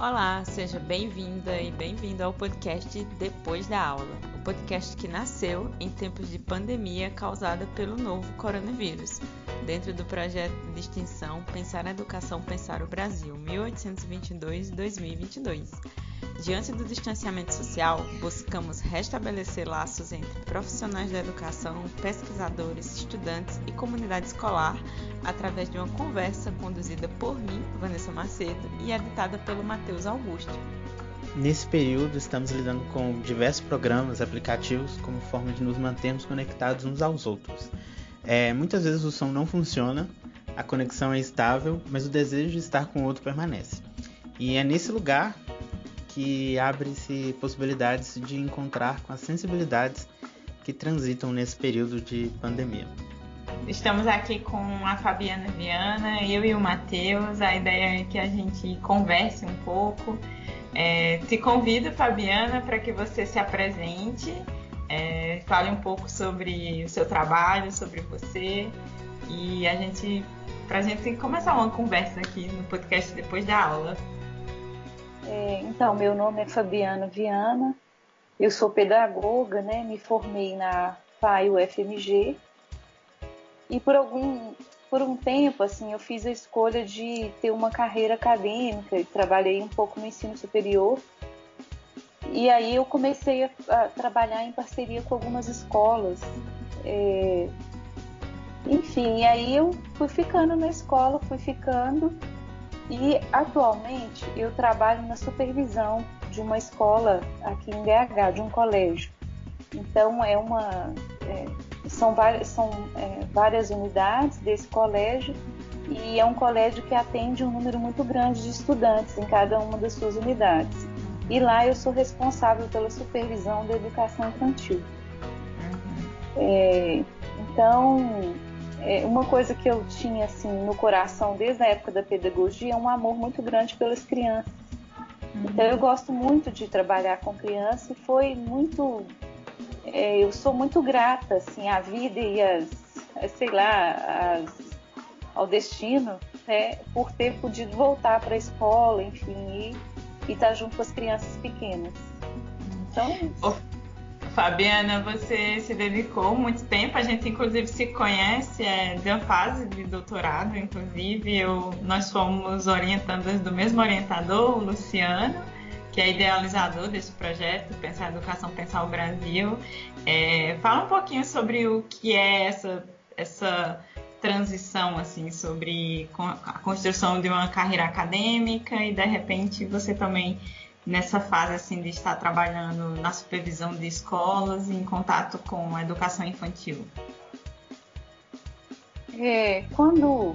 Olá, seja bem-vinda e bem-vindo ao podcast Depois da Aula, o podcast que nasceu em tempos de pandemia causada pelo novo coronavírus, dentro do projeto de extensão Pensar a Educação, Pensar o Brasil, 1822-2022. Diante do distanciamento social, buscamos restabelecer laços entre profissionais da educação, pesquisadores, estudantes e comunidade escolar através de uma conversa conduzida por mim, Vanessa Macedo, e editada pelo Matheus Augusto. Nesse período, estamos lidando com diversos programas, aplicativos, como forma de nos mantermos conectados uns aos outros. É, muitas vezes o som não funciona, a conexão é estável, mas o desejo de estar com o outro permanece. E é nesse lugar que abre-se possibilidades de encontrar com as sensibilidades que transitam nesse período de pandemia. Estamos aqui com a Fabiana Viana, eu e o Matheus. A ideia é que a gente converse um pouco. É, te convido, Fabiana, para que você se apresente, é, fale um pouco sobre o seu trabalho, sobre você. E a gente, para a gente começar uma conversa aqui no podcast depois da aula. É, então, meu nome é Fabiana Viana, eu sou pedagoga, né? Me formei na FAI UFMG e por algum por um tempo assim eu fiz a escolha de ter uma carreira acadêmica. E trabalhei um pouco no ensino superior e aí eu comecei a, a trabalhar em parceria com algumas escolas é, enfim e aí eu fui ficando na escola fui ficando e atualmente eu trabalho na supervisão de uma escola aqui em BH, de um colégio. Então é uma é, são, várias, são é, várias unidades desse colégio e é um colégio que atende um número muito grande de estudantes em cada uma das suas unidades. E lá eu sou responsável pela supervisão da educação infantil. É, então é, uma coisa que eu tinha assim no coração desde a época da pedagogia é um amor muito grande pelas crianças. Uhum. Então eu gosto muito de trabalhar com criança e foi muito é, eu sou muito grata assim à vida e as sei lá ao destino né, por ter podido voltar para a escola enfim e, estar tá junto com as crianças pequenas então Fabiana, você se dedicou muito tempo, a gente inclusive se conhece é, de uma fase de doutorado, inclusive eu, nós fomos orientandas do mesmo orientador, o Luciano, que é idealizador desse projeto, Pensar Educação, Pensar o Brasil. É, fala um pouquinho sobre o que é essa, essa transição, assim, sobre a construção de uma carreira acadêmica e de repente você também nessa fase assim de estar trabalhando na supervisão de escolas em contato com a educação infantil? É, quando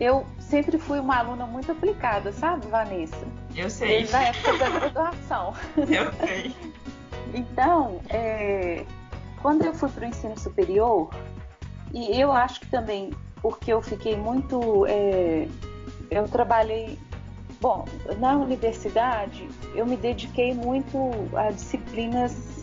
eu sempre fui uma aluna muito aplicada, sabe, Vanessa? Eu sei. Desde a época da graduação. Eu sei. então, é, quando eu fui para o ensino superior, e eu acho que também porque eu fiquei muito. É, eu trabalhei Bom, na universidade eu me dediquei muito a disciplinas,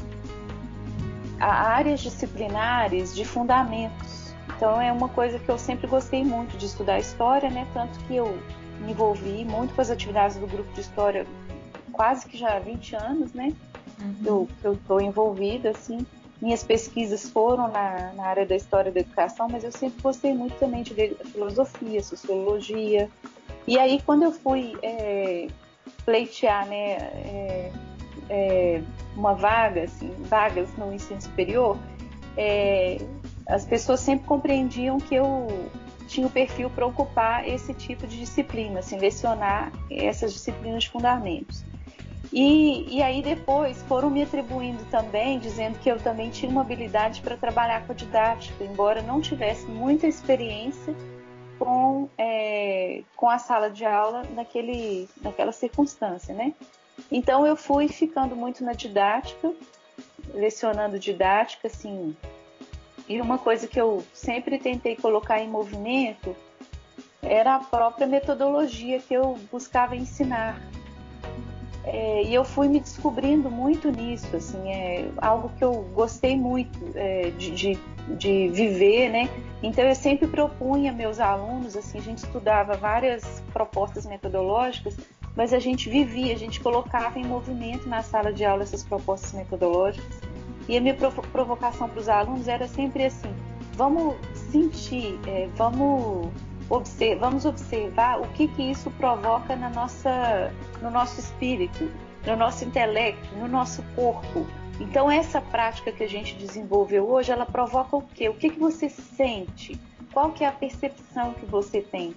a áreas disciplinares de fundamentos. Então é uma coisa que eu sempre gostei muito de estudar história, né? Tanto que eu me envolvi muito com as atividades do grupo de história quase que já há 20 anos, né? Uhum. Eu estou envolvida, assim. Minhas pesquisas foram na, na área da história da educação, mas eu sempre gostei muito também de filosofia, sociologia, e aí, quando eu fui é, pleitear né, é, é, uma vaga, assim, vagas no ensino superior, é, as pessoas sempre compreendiam que eu tinha o perfil para ocupar esse tipo de disciplina, assim, lecionar essas disciplinas de fundamentos. E, e aí depois foram me atribuindo também, dizendo que eu também tinha uma habilidade para trabalhar com a didática, embora não tivesse muita experiência com, é, com a sala de aula naquele, naquela circunstância, né? Então eu fui ficando muito na didática, lecionando didática, assim. E uma coisa que eu sempre tentei colocar em movimento era a própria metodologia que eu buscava ensinar. É, e eu fui me descobrindo muito nisso, assim, é algo que eu gostei muito é, de, de, de, viver, né? Então eu sempre propunha meus alunos, assim, a gente estudava várias propostas metodológicas, mas a gente vivia, a gente colocava em movimento na sala de aula essas propostas metodológicas. E a minha provocação para os alunos era sempre assim: vamos sentir, é, vamos, observar, vamos observar o que, que isso provoca na nossa, no nosso espírito, no nosso intelecto, no nosso corpo. Então essa prática que a gente desenvolveu hoje, ela provoca o quê? O que, que você sente? Qual que é a percepção que você tem?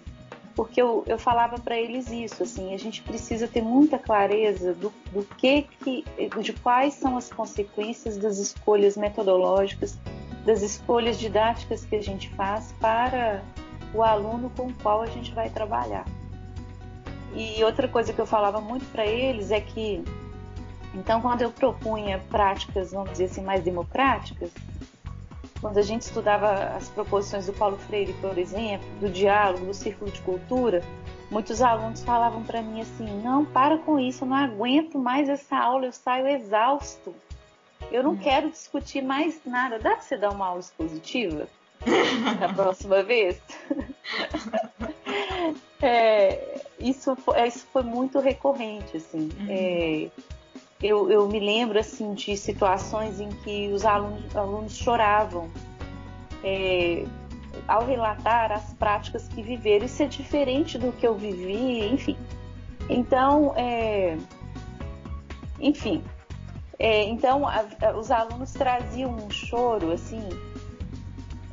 Porque eu, eu falava para eles isso, assim, a gente precisa ter muita clareza do, do que, que, de quais são as consequências das escolhas metodológicas das escolhas didáticas que a gente faz para o aluno com o qual a gente vai trabalhar. E outra coisa que eu falava muito para eles é que, então, quando eu propunha práticas, vamos dizer assim, mais democráticas, quando a gente estudava as proposições do Paulo Freire, por exemplo, do diálogo, do círculo de cultura, muitos alunos falavam para mim assim: não, para com isso, eu não aguento mais essa aula, eu saio exausto. Eu não hum. quero discutir mais nada. Dá para você dar uma aula expositiva da próxima vez? é, isso, foi, isso foi muito recorrente, assim. Uhum. É, eu, eu, me lembro assim de situações em que os alunos, alunos choravam é, ao relatar as práticas que viveram. Isso é diferente do que eu vivi, enfim. Então, é, enfim, é, então, a, a, os alunos traziam um choro assim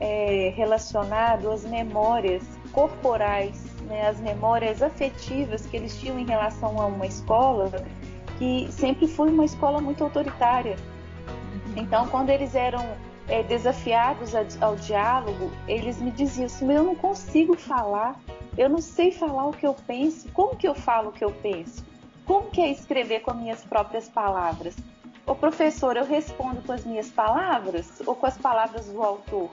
é, relacionado às memórias corporais, né, às memórias afetivas que eles tinham em relação a uma escola que sempre foi uma escola muito autoritária. Então, quando eles eram é, desafiados ao diálogo, eles me diziam assim: eu não consigo falar, eu não sei falar o que eu penso. Como que eu falo o que eu penso? Como que é escrever com as minhas próprias palavras? Ô professor, eu respondo com as minhas palavras ou com as palavras do autor?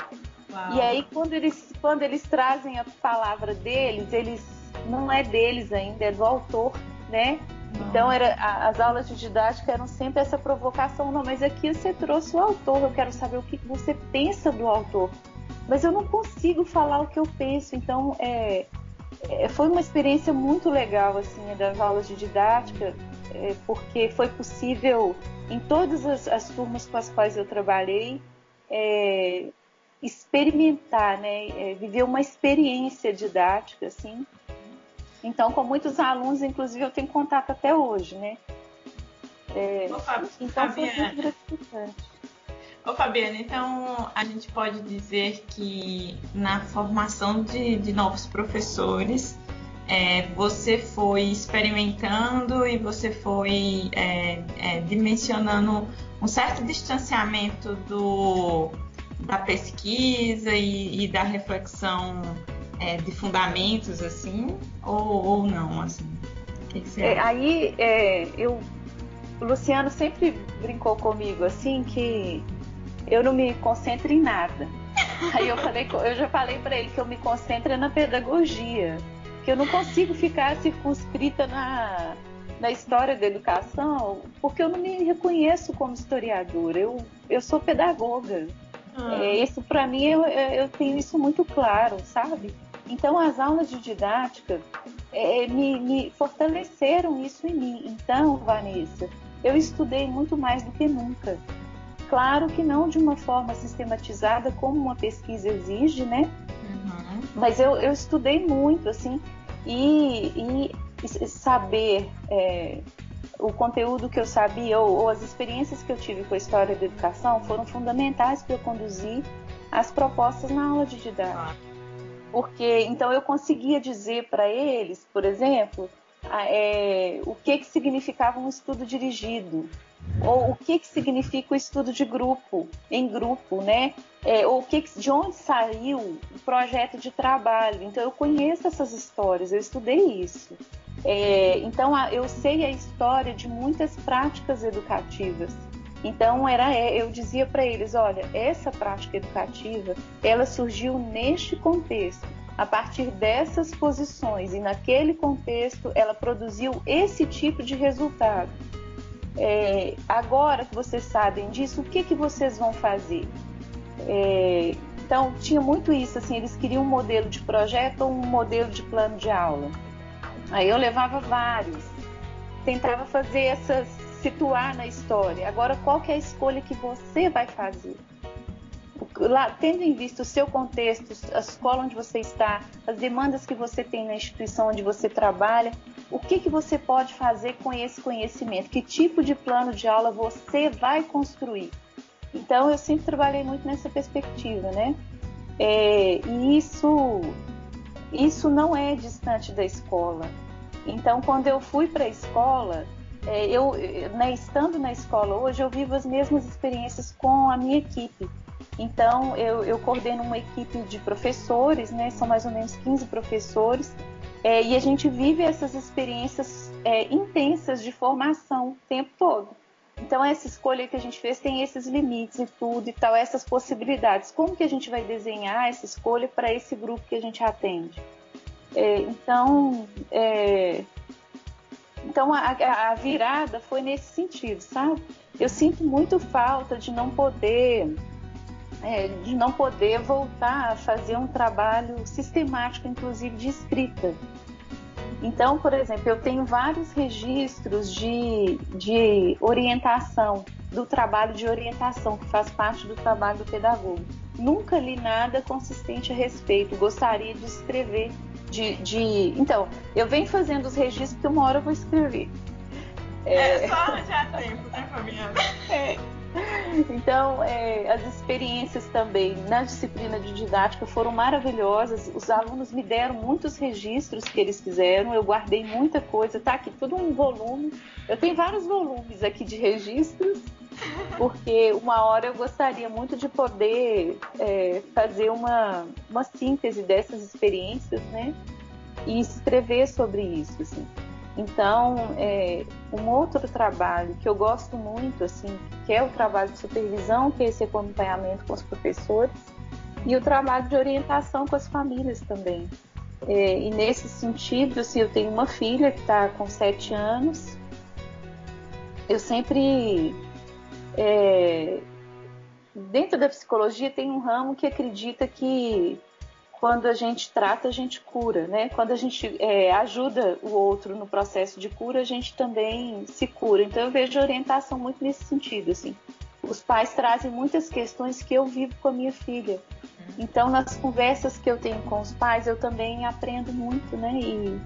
Uau. E aí, quando eles, quando eles trazem a palavra deles, eles não é deles ainda, é do autor, né? Então, era, as aulas de didática eram sempre essa provocação. Não, mas aqui você trouxe o autor, eu quero saber o que você pensa do autor. Mas eu não consigo falar o que eu penso. Então, é, é, foi uma experiência muito legal, assim, das aulas de didática, é, porque foi possível em todas as, as, turmas com as quais eu trabalhei, é, experimentar, né, é, viver uma experiência didática, assim. Então, com muitos alunos, inclusive, eu tenho contato até hoje, né. É, Ô, Fab, então, foi muito gratificante. Ô, Fabiana, então a gente pode dizer que na formação de, de novos professores, é, você foi experimentando e você foi é, é, dimensionando um certo distanciamento do, da pesquisa e, e da reflexão é, de fundamentos, assim, ou, ou não, assim? Que que é, aí é, eu, o Luciano sempre brincou comigo assim que eu não me concentro em nada. Aí eu falei, eu já falei para ele que eu me concentro na pedagogia que eu não consigo ficar circunscrita na, na história da educação, porque eu não me reconheço como historiadora. Eu, eu sou pedagoga. Ah. É, isso para mim eu, eu tenho isso muito claro, sabe? Então as aulas de didática é, me, me fortaleceram isso em mim. Então, Vanessa, eu estudei muito mais do que nunca. Claro que não de uma forma sistematizada como uma pesquisa exige, né? Uhum. Mas eu, eu estudei muito, assim, e, e saber é, o conteúdo que eu sabia ou, ou, as experiências que eu tive com a história da educação foram fundamentais para eu conduzir as propostas na aula de didática. Porque então eu conseguia dizer para eles, por exemplo, é, o que, que significava um estudo dirigido, ou o que, que significa o estudo de grupo, em grupo, né? É, ou o que, de onde saiu o projeto de trabalho. Então eu conheço essas histórias, eu estudei isso. É, então eu sei a história de muitas práticas educativas. Então era, é, eu dizia para eles, olha, essa prática educativa, ela surgiu neste contexto, a partir dessas posições e naquele contexto ela produziu esse tipo de resultado. É, agora que vocês sabem disso, o que, que vocês vão fazer? É, então, tinha muito isso, assim, eles queriam um modelo de projeto ou um modelo de plano de aula. Aí eu levava vários. tentava fazer essas situar na história. Agora, qual que é a escolha que você vai fazer? Lá, tendo em vista o seu contexto, a escola onde você está, as demandas que você tem na instituição onde você trabalha, o que, que você pode fazer com esse conhecimento? Que tipo de plano de aula você vai construir? Então, eu sempre trabalhei muito nessa perspectiva, né? É, e isso, isso não é distante da escola. Então, quando eu fui para a escola, é, eu, né, estando na escola hoje, eu vivo as mesmas experiências com a minha equipe. Então, eu, eu coordeno uma equipe de professores, né, são mais ou menos 15 professores, é, e a gente vive essas experiências é, intensas de formação o tempo todo. Então, essa escolha que a gente fez tem esses limites e tudo e tal, essas possibilidades. Como que a gente vai desenhar essa escolha para esse grupo que a gente atende? É, então, é, então a, a, virada foi nesse sentido, sabe? Eu sinto muito falta de não poder, é, de não poder voltar a fazer um trabalho sistemático, inclusive de escrita. Então, por exemplo, eu tenho vários registros de, de orientação, do trabalho de orientação, que faz parte do trabalho do pedagogo. Nunca li nada consistente a respeito, gostaria de escrever. De, de... Então, eu venho fazendo os registros que uma hora eu vou escrever. É, é só já tempo, né, Fabiana? É. Então, é, as experiências também na disciplina de didática foram maravilhosas. Os alunos me deram muitos registros que eles fizeram, eu guardei muita coisa, tá aqui todo um volume. Eu tenho vários volumes aqui de registros, porque uma hora eu gostaria muito de poder é, fazer uma, uma síntese dessas experiências, né? E escrever sobre isso, assim. Então, é, um outro trabalho que eu gosto muito, assim, que é o trabalho de supervisão, que é esse acompanhamento com os professores, e o trabalho de orientação com as famílias também. É, e nesse sentido, assim, eu tenho uma filha que está com sete anos. Eu sempre é, dentro da psicologia tem um ramo que acredita que quando a gente trata, a gente cura, né? Quando a gente é, ajuda o outro no processo de cura, a gente também se cura. Então eu vejo orientação muito nesse sentido, assim. Os pais trazem muitas questões que eu vivo com a minha filha. Então nas conversas que eu tenho com os pais, eu também aprendo muito, né? E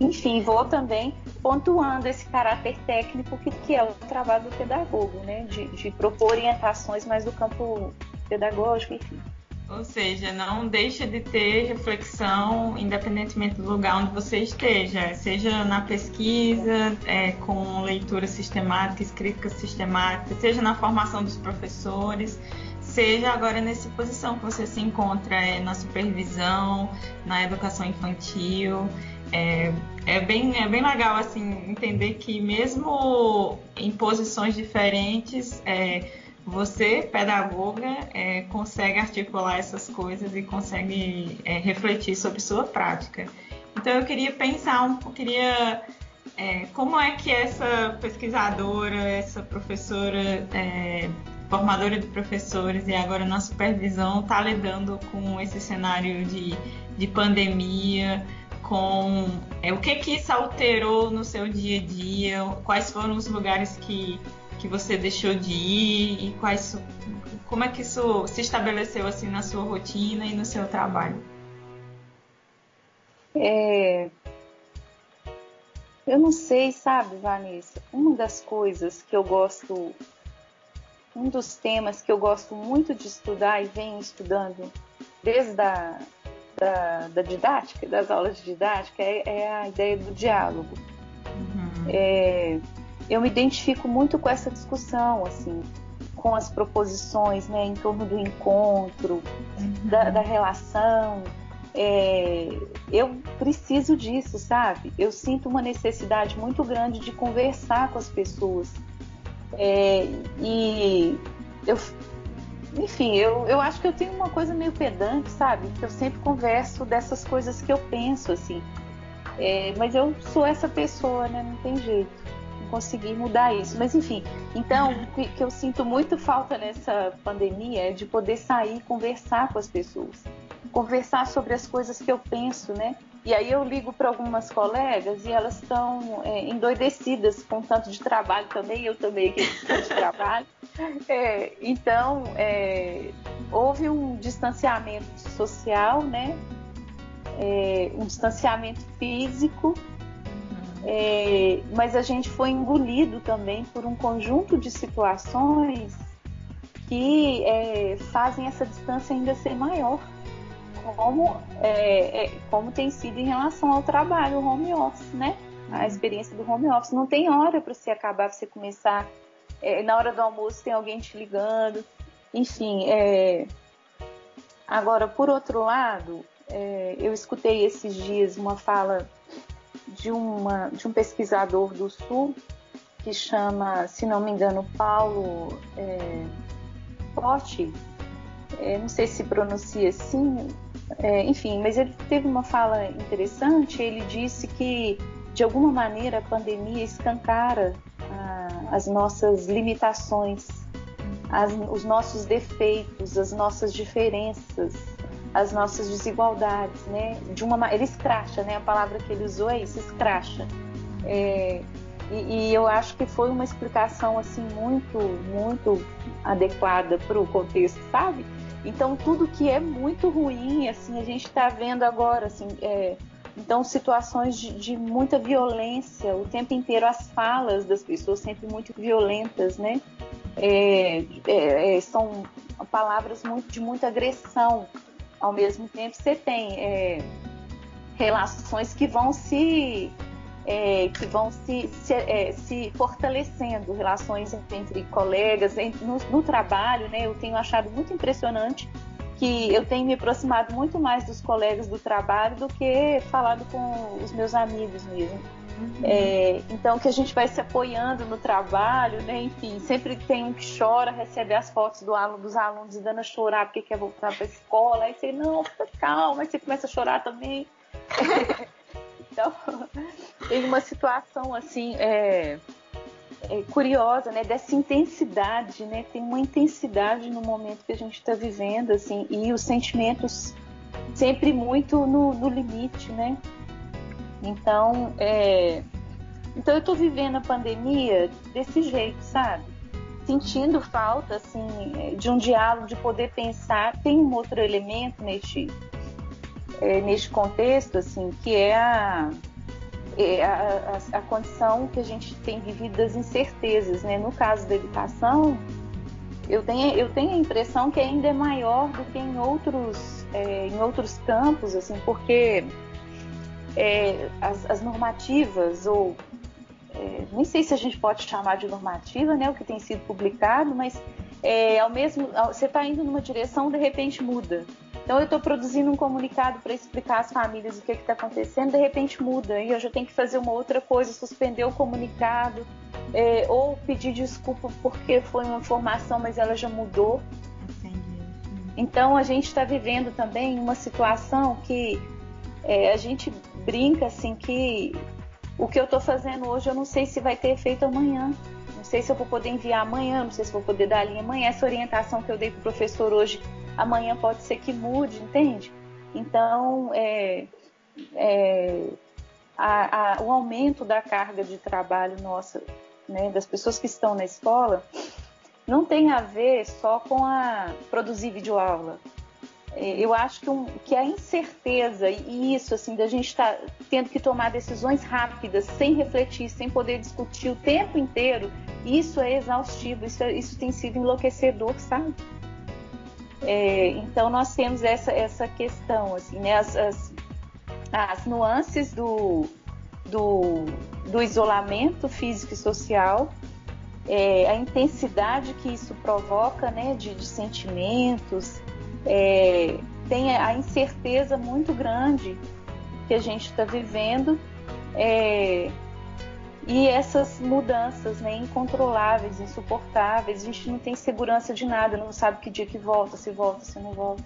enfim, vou também pontuando esse caráter técnico que, que é o trabalho do pedagogo, né? De, de propor orientações mais do campo pedagógico, enfim. Ou seja, não deixa de ter reflexão, independentemente do lugar onde você esteja, seja na pesquisa, é, com leitura sistemática, escrita sistemática, seja na formação dos professores, seja agora nessa posição que você se encontra é, na supervisão, na educação infantil. É, é, bem, é bem legal assim entender que mesmo em posições diferentes, é, você, pedagoga, é, consegue articular essas coisas e consegue é, refletir sobre sua prática. Então eu queria pensar um queria é, como é que essa pesquisadora, essa professora, é, formadora de professores e agora na supervisão está lidando com esse cenário de, de pandemia, com é, o que que isso alterou no seu dia a dia, quais foram os lugares que que você deixou de ir e quais como é que isso se estabeleceu assim na sua rotina e no seu trabalho? É... Eu não sei, sabe, Vanessa? Uma das coisas que eu gosto, um dos temas que eu gosto muito de estudar e venho estudando desde a da, da didática, das aulas de didática, é, é a ideia do diálogo. Uhum. É, eu me identifico muito com essa discussão, assim, com as proposições, né, em torno do encontro, uhum. da, da, relação. É, eu preciso disso, sabe? Eu sinto uma necessidade muito grande de conversar com as pessoas. É, e eu, enfim, eu, eu acho que eu tenho uma coisa meio pedante, sabe? Que eu sempre converso dessas coisas que eu penso, assim. É, mas eu sou essa pessoa, né? Não tem jeito conseguir mudar isso. Mas enfim, então o que, que eu sinto muito falta nessa pandemia é de poder sair conversar com as pessoas. Conversar sobre as coisas que eu penso, né? E aí eu ligo para algumas colegas e elas estão é, endoidecidas com tanto de trabalho também, eu também tanto de trabalho. É, então, é, houve um distanciamento social, né? É, um distanciamento físico, é, mas a gente foi engolido também por um conjunto de situações que é, fazem essa distância ainda ser maior como, é, é, como tem sido em relação ao trabalho, o home office, né? A experiência do home office. Não tem hora para você acabar, para você começar. É, na hora do almoço tem alguém te ligando. Enfim, é... agora, por outro lado, eu escutei esses dias uma fala de, uma, de um pesquisador do Sul que chama, se não me engano, Paulo é, Potti, é, não sei se pronuncia assim, é, enfim, mas ele teve uma fala interessante. Ele disse que, de alguma maneira, a pandemia escancara ah, as nossas limitações, as, os nossos defeitos, as nossas diferenças, as nossas desigualdades, né? De uma, ele escracha, né? A palavra que ele usou é isso, escracha. É, e, e, eu acho que foi uma explicação assim muito, muito adequada para o contexto, sabe? Então tudo que é muito ruim, assim, a gente está vendo agora, assim, é, então situações de, de, muita violência, o tempo inteiro as falas das pessoas sempre muito violentas, né? É, é, é são palavras muito, de muita agressão. Ao mesmo tempo você tem é, relações que vão se é, que vão se, se, é, se, fortalecendo, relações entre colegas, entre, no, no, trabalho, né? Eu tenho achado muito impressionante que eu tenho me aproximado muito mais dos colegas do trabalho do que falado com os meus amigos mesmo. É, então que a gente vai se apoiando no trabalho, né? Enfim, sempre tem um que chora, recebe as fotos do aluno, dos alunos dando a chorar porque quer voltar para a escola, aí você, não, fica calma, aí você começa a chorar também. Então, tem uma situação assim é, é, curiosa, né? Dessa intensidade, né? Tem uma intensidade no momento que a gente está vivendo, assim, e os sentimentos sempre muito no, no limite, né? Então, é, então eu estou vivendo a pandemia desse jeito, sabe? Sentindo falta, assim, de um diálogo, de poder pensar. Tem um outro elemento neste é, neste contexto, assim, que é a, é a, a, a, condição que a gente tem vivido das incertezas, né? No caso da educação, eu tenho, eu tenho a impressão que ainda é maior do que em outros, é, em outros campos, assim, porque é, as, as, normativas, ou é, nem sei se a gente pode chamar de normativa, né? O que tem sido publicado, mas é, ao mesmo, você está indo numa direção, de repente muda. Então eu estou produzindo um comunicado para explicar às famílias o que está acontecendo, de repente muda e eu já tenho que fazer uma outra coisa, suspender o comunicado é, ou pedir desculpa porque foi uma informação, mas ela já mudou. Então a gente está vivendo também uma situação que é, a gente brinca assim que o que eu estou fazendo hoje eu não sei se vai ter efeito amanhã. Não sei se eu vou poder enviar amanhã, não sei se vou poder dar a linha amanhã. Essa orientação que eu dei para o professor hoje amanhã pode ser que mude, entende? Então, é, é, a, a, o aumento da carga de trabalho nossa, né, das pessoas que estão na escola, não tem a ver só com a produzir videoaula. É, eu acho que, um, que a incerteza e isso, assim, da gente estar tá tendo que tomar decisões rápidas, sem refletir, sem poder discutir o tempo inteiro, isso é exaustivo, isso, é, isso tem sido enlouquecedor, sabe? É, então nós temos essa, essa questão, assim, né? as, as, as nuances do, do, do, isolamento físico e social, é, a intensidade que isso provoca né, de, de sentimentos, é, tem a incerteza muito grande que a gente está vivendo. É, e essas mudanças né, incontroláveis, insuportáveis, a gente não tem segurança de nada, não sabe que dia que volta, se volta, se não volta.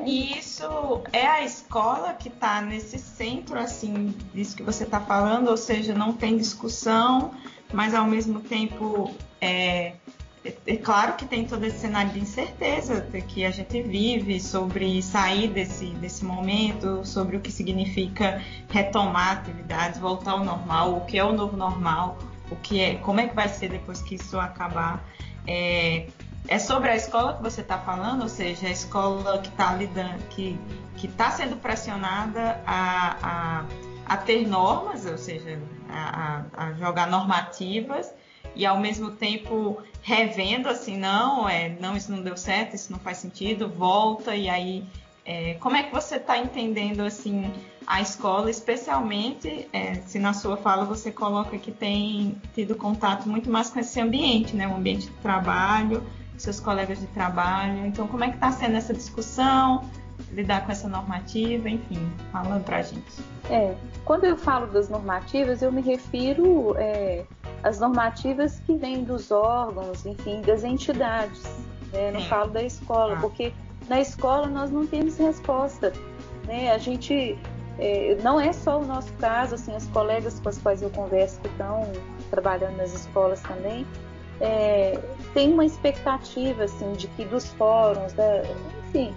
É e isso é a escola que está nesse centro, assim, disso que você está falando, ou seja, não tem discussão, mas ao mesmo tempo é, é, é, claro que tem todo esse cenário de incerteza que a gente vive sobre sair desse, desse momento, sobre o que significa retomar atividades, voltar ao normal, o que é o novo normal, o que é, como é que vai ser depois que isso acabar. É, é sobre a escola que você está falando, ou seja, a escola que está lidando, que que está sendo pressionada a, a, a, ter normas, ou seja, a, a jogar normativas e ao mesmo tempo revendo assim, não, é, não, isso não deu certo, isso não faz sentido, volta e aí é, como é que você está entendendo assim a escola, especialmente é, se na sua fala você coloca que tem tido contato muito mais com esse ambiente, né, o ambiente de trabalho, seus colegas de trabalho. Então, como é que está sendo essa discussão? lidar com essa normativa, enfim, falando para a gente. É, quando eu falo das normativas, eu me refiro é, às normativas que vêm dos órgãos, enfim, das entidades. Né? Não falo da escola, ah. porque na escola nós não temos resposta. Né? A gente é, não é só o nosso caso, assim, as colegas com as quais eu converso que estão trabalhando nas escolas também, é, tem uma expectativa assim de que dos fóruns, da, enfim,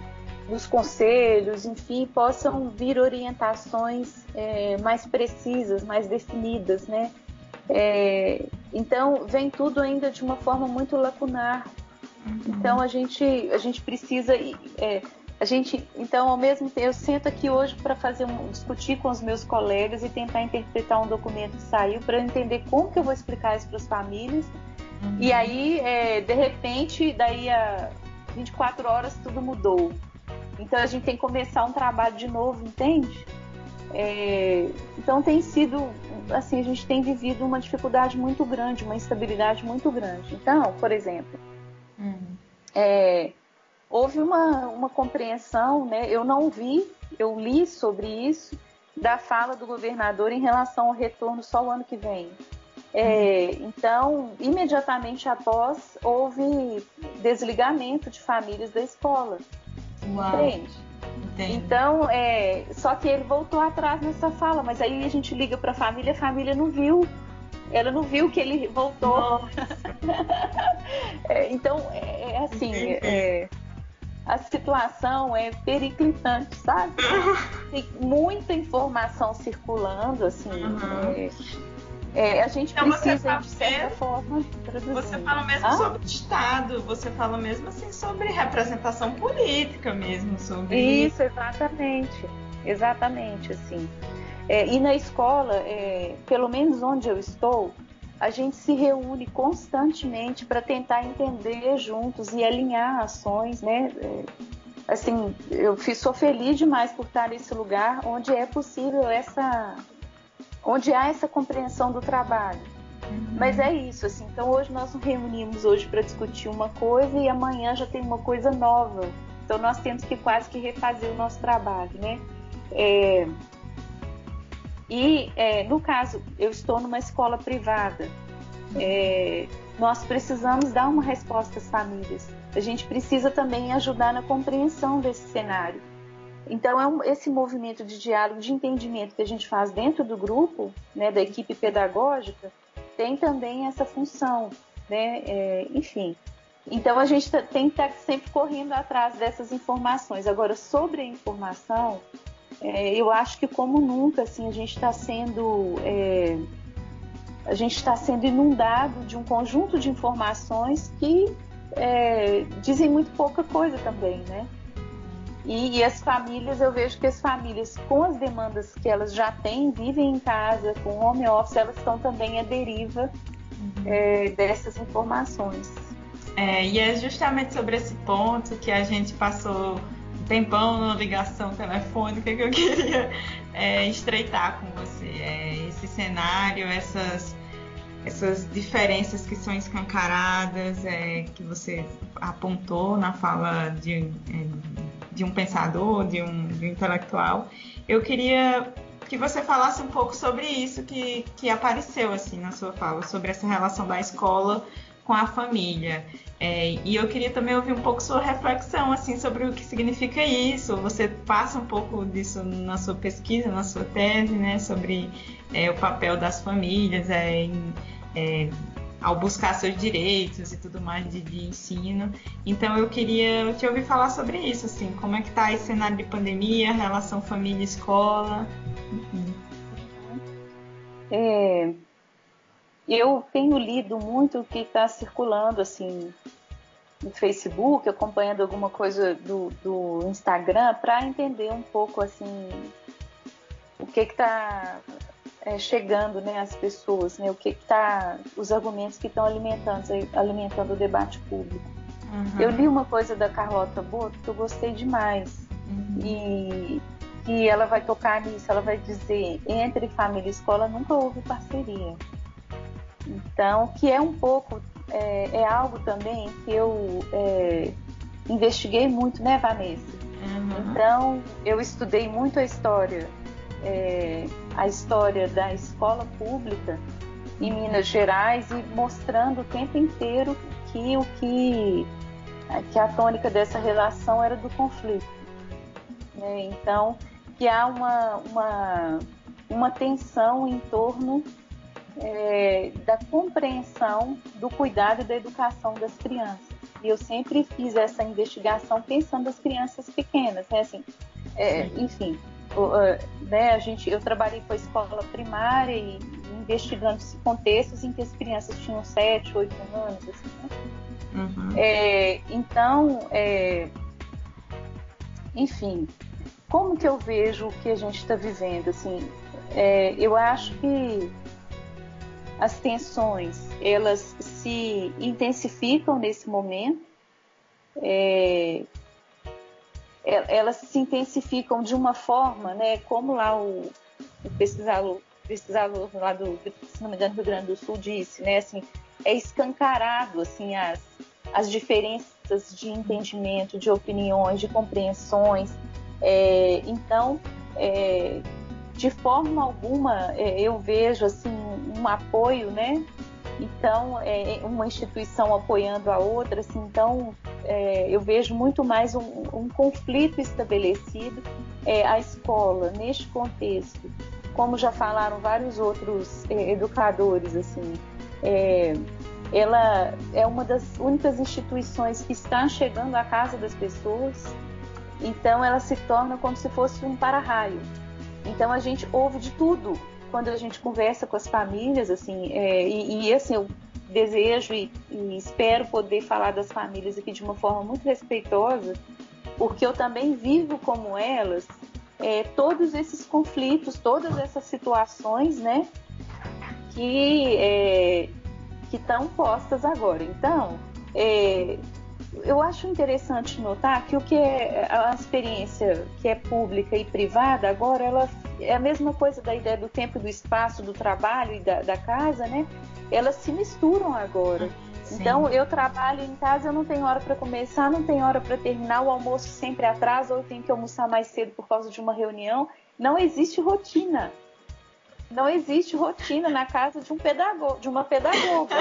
dos conselhos, enfim, possam vir orientações é, mais precisas, mais definidas, né? É, então vem tudo ainda de uma forma muito lacunar. Uhum. Então a gente a gente precisa é, a gente então ao mesmo tempo eu sento aqui hoje para fazer um, discutir com os meus colegas e tentar interpretar um documento que saiu para entender como que eu vou explicar isso para as famílias. Uhum. E aí é, de repente daí a 24 horas tudo mudou. Então a gente tem que começar um trabalho de novo, entende? É, então tem sido, assim, a gente tem vivido uma dificuldade muito grande, uma instabilidade muito grande. Então, por exemplo, uhum. é, houve uma, uma compreensão, né? Eu não vi, eu li sobre isso da fala do governador em relação ao retorno só o ano que vem. É, então, imediatamente após, houve desligamento de famílias da escola. Uau. Entende? Entendi. Então, é, só que ele voltou atrás nessa fala, mas aí a gente liga para a família, a família não viu. Ela não viu que ele voltou. é, então, é, é assim, é, a situação é periclitante, sabe? Tem muita informação circulando, assim. Uhum. É, a gente então, precisa, de certa forma, traduzir. Você fala mesmo ah? sobre Estado, você fala mesmo assim sobre representação política mesmo, sobre... Isso, exatamente. Exatamente, assim. É, e na escola, é, pelo menos onde eu estou, a gente se reúne constantemente para tentar entender juntos e alinhar ações, né? É, assim, eu sou feliz demais por estar nesse lugar onde é possível essa onde há essa compreensão do trabalho. Uhum. Mas é isso, assim. Então hoje nós nos reunimos hoje para discutir uma coisa e amanhã já tem uma coisa nova. Então nós temos que quase que refazer o nosso trabalho, né? É... E é, no caso, eu estou numa escola privada. É... Nós precisamos dar uma resposta às famílias. A gente precisa também ajudar na compreensão desse cenário. Então, é um, esse movimento de diálogo, de entendimento que a gente faz dentro do grupo, né, da equipe pedagógica, tem também essa função, né? É, enfim. Então, a gente tá, tem que estar tá sempre correndo atrás dessas informações. Agora, sobre a informação, é, eu acho que como nunca, assim, a gente está sendo é, a gente está sendo inundado de um conjunto de informações que é, dizem muito pouca coisa também, né? E, e, as famílias, eu vejo que as famílias, com as demandas que elas já têm, vivem em casa, com home office, elas estão também à deriva uhum. é, dessas informações. É, e é justamente sobre esse ponto que a gente passou um tempão numa ligação telefônica que eu queria é, estreitar com você. É, esse cenário, essas, essas diferenças que são escancaradas, é, que você apontou na fala de é, de um pensador, de um, de um intelectual. Eu queria que você falasse um pouco sobre isso que, que apareceu assim na sua fala, sobre essa relação da escola com a família. É, e eu queria também ouvir um pouco sua reflexão assim sobre o que significa isso. Você passa um pouco disso na sua pesquisa, na sua tese, né, sobre é, o papel das famílias é, em, é, ao buscar seus direitos e tudo mais de, de, ensino. Então eu queria te ouvir falar sobre isso, assim, como é que está esse cenário de pandemia, relação família-escola. Uhum. É, eu tenho lido muito o que está circulando assim no Facebook, acompanhando alguma coisa do, do Instagram para entender um pouco assim o que está é, chegando né, às pessoas, né, o que está os argumentos que estão alimentando, alimentando o debate público. Uhum. Eu li uma coisa da Carlota Boto que eu gostei demais uhum. e que ela vai tocar nisso, ela vai dizer entre família e escola nunca houve parceria. Então, que é um pouco, é, é algo também que eu é, investiguei muito, né, Vanessa? Uhum. Então, eu estudei muito a história, é, a história da escola pública em Minas Gerais e mostrando o tempo inteiro que o que, que a tônica dessa relação era do conflito. Né? Então, que há uma, uma, uma tensão em torno é, da compreensão do cuidado e da educação das crianças. E eu sempre fiz essa investigação pensando nas crianças pequenas, né? Assim, é, enfim, né, a gente, eu trabalhei com a escola primária e investigando contextos em que as crianças tinham 7, 8 anos, assim, né? Uhum. É, então, é, enfim, como que eu vejo o que a gente está vivendo? Assim, é, eu acho que as tensões elas se intensificam nesse momento. É, elas se intensificam de uma forma, né, como lá o, o pesquisador, pesquisador lá do, se não me engano, Rio Grande do Sul disse, né, assim, é escancarado assim as, as diferenças de entendimento, de opiniões, de compreensões, é, então, é, de forma alguma, é, eu vejo assim um apoio, né? Então, é, uma instituição apoiando a outra, assim, então é, eu vejo muito mais um, um conflito estabelecido. É, a escola, neste contexto, como já falaram vários outros educadores, assim, ela é uma das únicas instituições que está chegando à casa das pessoas, então ela se torna como se fosse um para-raio. Então a gente ouve de tudo quando a gente conversa com as famílias, assim, é, e, e, assim eu desejo e, e, espero poder falar das famílias aqui de uma forma muito respeitosa, porque eu também vivo como elas é, todos esses conflitos, todas essas situações, né, que é, que estão postas agora. Então, é, eu acho interessante notar que o que é a experiência que é pública e privada, agora ela é a mesma coisa da ideia do tempo, do espaço, do trabalho e da, da casa, né? Elas se misturam agora. Sim. Então, eu trabalho em casa, eu não tenho hora para começar, não tenho hora para terminar, o almoço sempre atrasa, ou eu tenho que almoçar mais cedo por causa de uma reunião. Não existe rotina. Não existe rotina na casa de um pedagogo, de uma pedagoga,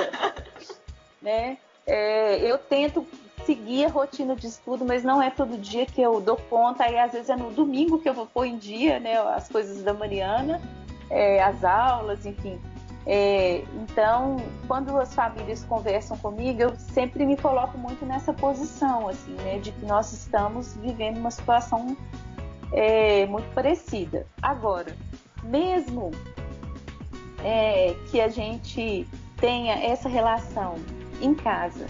né? É, eu tento seguir a rotina de estudo, mas não é todo dia que eu dou conta. Aí às vezes é no domingo que eu vou pôr em dia, né, as coisas da Mariana, é, as aulas, enfim. É, então, quando as famílias conversam comigo, eu sempre me coloco muito nessa posição, assim, né, de que nós estamos vivendo uma situação é, muito parecida. Agora, mesmo é, que a gente tenha essa relação em casa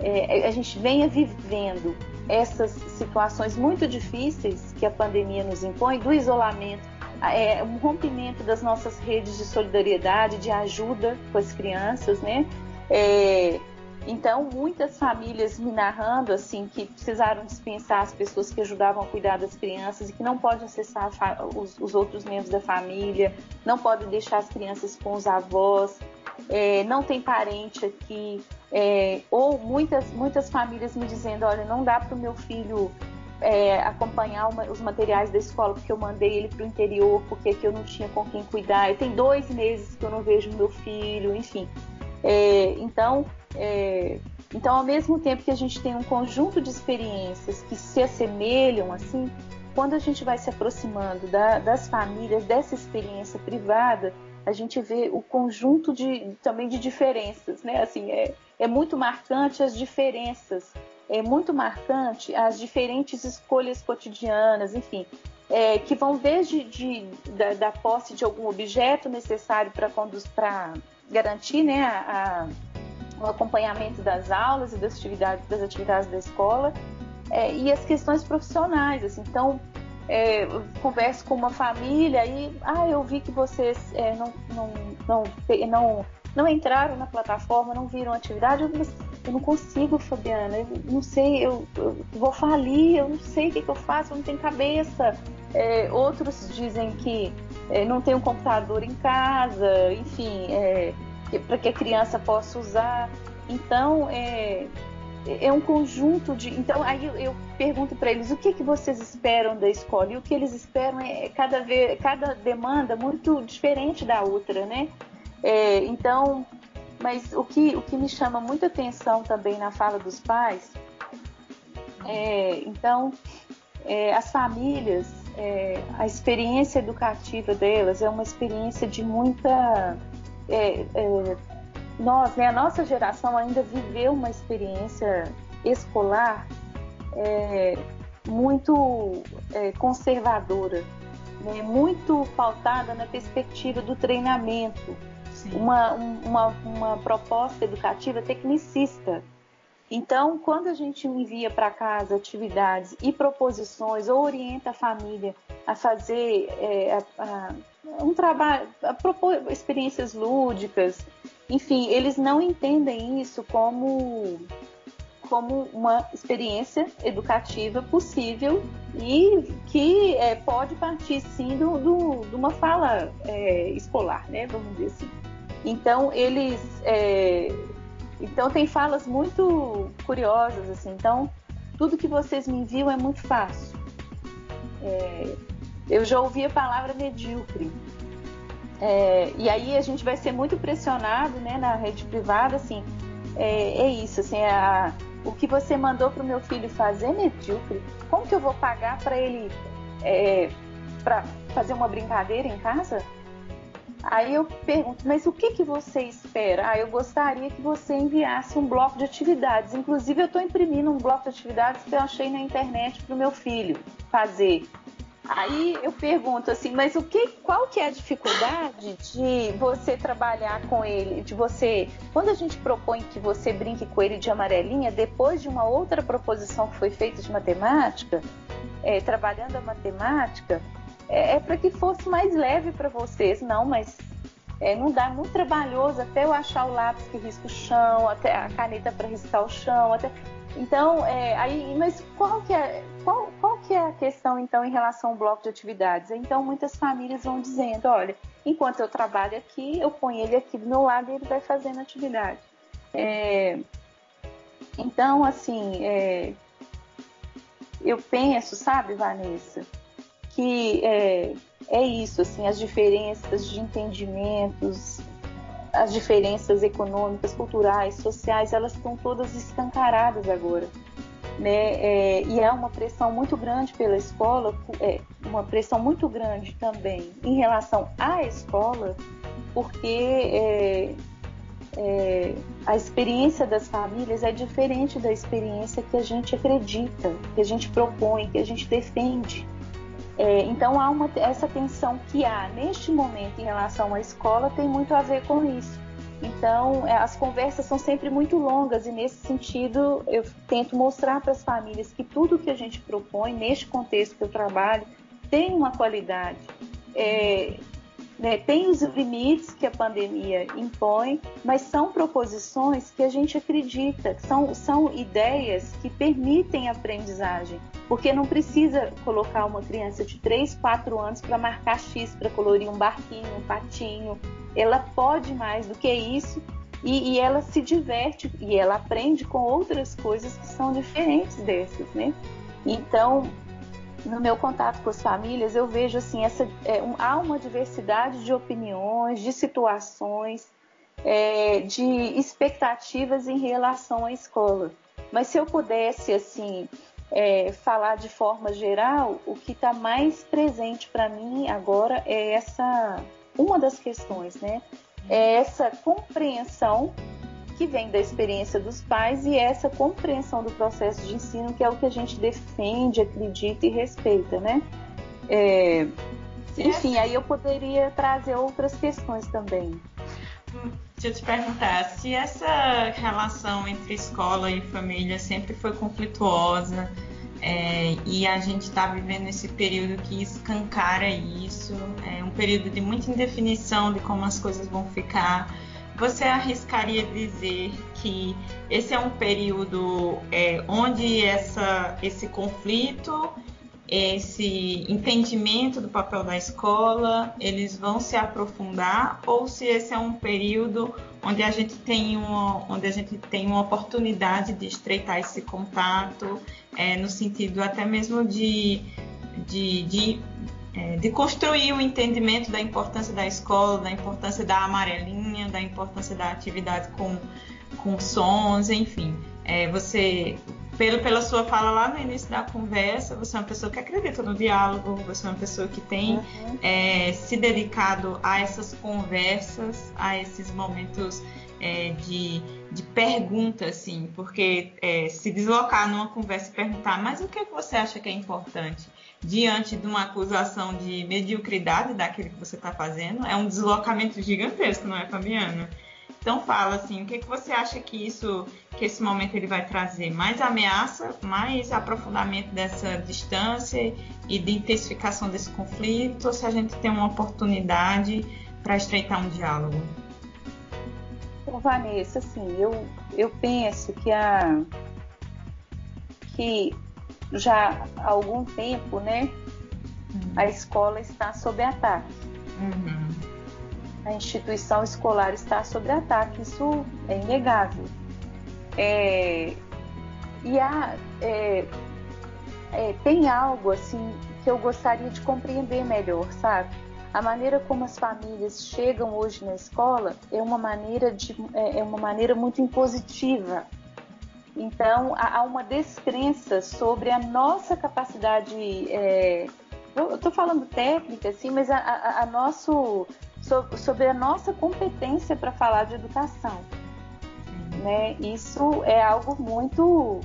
é, a gente venha vivendo essas situações muito difíceis que a pandemia nos impõe, do isolamento, é, um rompimento das nossas redes de solidariedade, de ajuda com as crianças, né? É, então, muitas famílias me narrando assim que precisaram dispensar as pessoas que ajudavam a cuidar das crianças e que não podem acessar os, os outros membros da família, não podem deixar as crianças com os avós, é, não tem parente aqui, é, ou muitas, muitas famílias me dizendo, olha, não dá para o meu filho é, acompanhar uma, os materiais da escola porque eu mandei ele para o interior porque aqui eu não tinha com quem cuidar. Tem dois meses que eu não vejo meu filho, enfim. É, então, é, então, ao mesmo tempo que a gente tem um conjunto de experiências que se assemelham, assim, quando a gente vai se aproximando da, das famílias, dessa experiência privada, a gente vê o conjunto de também de diferenças, né? Assim, é, é muito marcante as diferenças, é muito marcante as diferentes escolhas cotidianas, enfim, é, que vão desde de, da, da, posse de algum objeto necessário para garantir né, a, a, o acompanhamento das aulas e das atividades, das atividades da escola, é, e as questões profissionais. Assim, então, é, converso com uma família e ah, eu vi que vocês é, não, não, não, não, não entraram na plataforma, não viram atividade. Eu, eu não consigo, Fabiana, eu não sei, eu, eu vou falir, eu não sei o que, que eu faço, eu não tenho cabeça. É, outros dizem que é, não tem um computador em casa, enfim, é, para que a criança possa usar. Então, é, é um conjunto de. Então, aí eu, pergunto para eles o que, que vocês esperam da escola. E o que eles esperam é cada, vez, cada demanda muito diferente da outra, né? É, então, mas o que, o que me chama muita atenção também na fala dos pais é, então, é, as famílias, é, a experiência educativa delas é uma experiência de muita é, é, nós, né, a nossa geração ainda viveu uma experiência escolar é, muito conservadora, né, muito pautada na perspectiva do treinamento, uma, uma, uma proposta educativa tecnicista. Então, quando a gente envia para casa atividades e proposições, ou orienta a família a fazer é, a, a, um trabalho, a propor experiências lúdicas, enfim, eles não entendem isso como, como uma experiência educativa possível e que é, pode partir sim do, do, de uma fala é, escolar, né? Vamos dizer assim. Então eles, é, então tem falas muito curiosas assim. Então tudo que vocês me enviam é muito fácil. É, eu já ouvi a palavra medíocre. É, e aí a gente vai ser muito pressionado né, na rede privada, assim, é, é isso, assim, a, o que você mandou para o meu filho fazer é medíocre. Como que eu vou pagar para ele é, para fazer uma brincadeira em casa? Aí eu pergunto, mas o que, que você espera? Ah, eu gostaria que você enviasse um bloco de atividades. Inclusive, eu estou imprimindo um bloco de atividades que eu achei na internet para o meu filho fazer. Aí eu pergunto assim, mas o que, qual que é a dificuldade de você trabalhar com ele, de você, quando a gente propõe que você brinque com ele de amarelinha, depois de uma outra proposição que foi feita de matemática, é, trabalhando a matemática, é, é para que fosse mais leve para vocês, não, mas é, não dá muito trabalhoso até eu achar o lápis que risca o chão, até a caneta para riscar o chão, até então, é, aí, mas qual que, é, qual, qual que é a questão, então, em relação ao bloco de atividades? Então, muitas famílias vão dizendo, olha, enquanto eu trabalho aqui, eu ponho ele aqui do meu lado e ele vai fazendo atividade. É, então, assim, é, eu penso, sabe, Vanessa, que é, é isso, assim, as diferenças de entendimentos, as diferenças econômicas, culturais, sociais, elas estão todas escancaradas agora. Né? É, e há uma pressão muito grande pela escola, é, uma pressão muito grande também em relação à escola, porque é, é, a experiência das famílias é diferente da experiência que a gente acredita, que a gente propõe, que a gente defende. É, então há uma, essa tensão que há neste momento em relação à escola tem muito a ver com isso. Então é, as conversas são sempre muito longas e nesse sentido eu tento mostrar para as famílias que tudo que a gente propõe neste contexto que eu trabalho tem uma qualidade. É, né, tem os limites que a pandemia impõe, mas são proposições que a gente acredita, são, são ideias que permitem aprendizagem, porque não precisa colocar uma criança de 3, 4 anos para marcar X, para colorir um barquinho, um patinho. Ela pode mais do que isso e, e, ela se diverte e ela aprende com outras coisas que são diferentes dessas, né? Então, no meu contato com as famílias, eu vejo assim, essa, é, um, há uma diversidade de opiniões, de situações, é, de expectativas em relação à escola. Mas se eu pudesse assim é, falar de forma geral, o que está mais presente para mim agora é essa uma das questões, né? É essa compreensão que vem da experiência dos pais e essa compreensão do processo de ensino, que é o que a gente defende, acredita e respeita, né? É, enfim, aí eu poderia trazer outras questões também. Eu te perguntar, se essa relação entre escola e família sempre foi conflituosa é, e a gente está vivendo esse período que escancara isso, é um período de muita indefinição de como as coisas vão ficar, você arriscaria dizer que esse é um período é, onde essa, esse conflito esse entendimento do papel da escola, eles vão se aprofundar ou se esse é um período onde a gente tem uma, onde a gente tem uma oportunidade de estreitar esse contato, é, no sentido até mesmo de, de, de, é, de construir o entendimento da importância da escola, da importância da amarelinha, da importância da atividade com, com sons, enfim. É, você pelo, pela sua fala lá no início da conversa, você é uma pessoa que acredita no diálogo, você é uma pessoa que tem uhum. é, se dedicado a essas conversas, a esses momentos é, de, de pergunta, assim, porque é, se deslocar numa conversa e perguntar, mas o que, é que você acha que é importante? Diante de uma acusação de mediocridade daquilo que você está fazendo, é um deslocamento gigantesco, não é, Fabiana? Então fala assim, o que, que você acha que isso, que esse momento ele vai trazer? Mais ameaça, mais aprofundamento dessa distância e de intensificação desse conflito, ou se a gente tem uma oportunidade para estreitar um diálogo? Então, Vanessa, assim, eu, eu penso que a que já há algum tempo, né, uhum. a escola está sob ataque. Uhum a instituição escolar está sob ataque, isso é inegável. É, e há, é, é, tem algo assim que eu gostaria de compreender melhor, sabe? A maneira como as famílias chegam hoje na escola é uma maneira, de, é, é uma maneira muito impositiva. Então, há uma descrença sobre a nossa capacidade. É, eu estou falando técnica, assim, mas a, a, a nosso, sobre a nossa competência para falar de educação. Né? Isso é algo muito,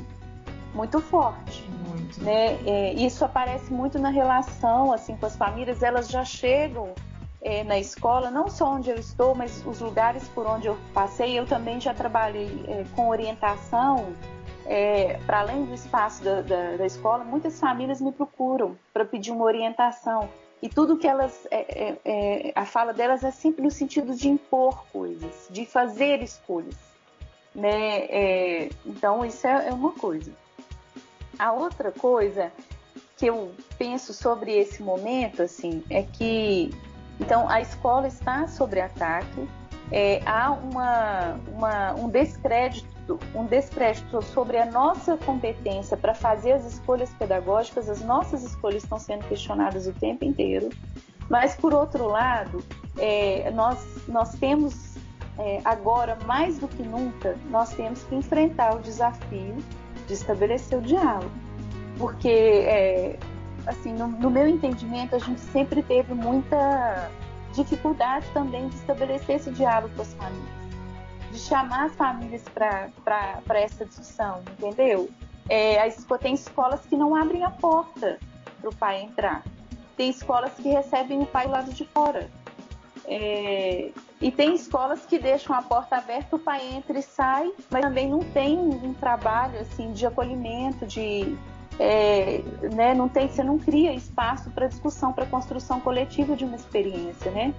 muito forte. Muito. Né? É, isso aparece muito na relação assim com as famílias. Elas já chegam é, na escola, não só onde eu estou, mas os lugares por onde eu passei. Eu também já trabalhei é, com orientação. É, para além do espaço da, da, da escola, muitas famílias me procuram para pedir uma orientação e tudo que elas. É, é, é, a fala delas é sempre no sentido de impor coisas, de fazer escolhas. Né? É, então, isso é, é uma coisa. A outra coisa que eu penso sobre esse momento assim é que então a escola está sob ataque é, há uma, uma, um descrédito um descrédito sobre a nossa competência para fazer as escolhas pedagógicas, as nossas escolhas estão sendo questionadas o tempo inteiro. Mas, por outro lado, é, nós, nós temos é, agora, mais do que nunca, nós temos que enfrentar o desafio de estabelecer o diálogo. Porque, é, assim, no, no meu entendimento, a gente sempre teve muita dificuldade também de estabelecer esse diálogo com as famílias de chamar as famílias para essa discussão, entendeu? É, tem escolas que não abrem a porta para o pai entrar. Tem escolas que recebem o pai do lado de fora. É, e tem escolas que deixam a porta aberta, o pai entra e sai, mas também não tem um trabalho assim de acolhimento, de é, né, não tem, você não cria espaço para discussão, para construção coletiva de uma experiência, né,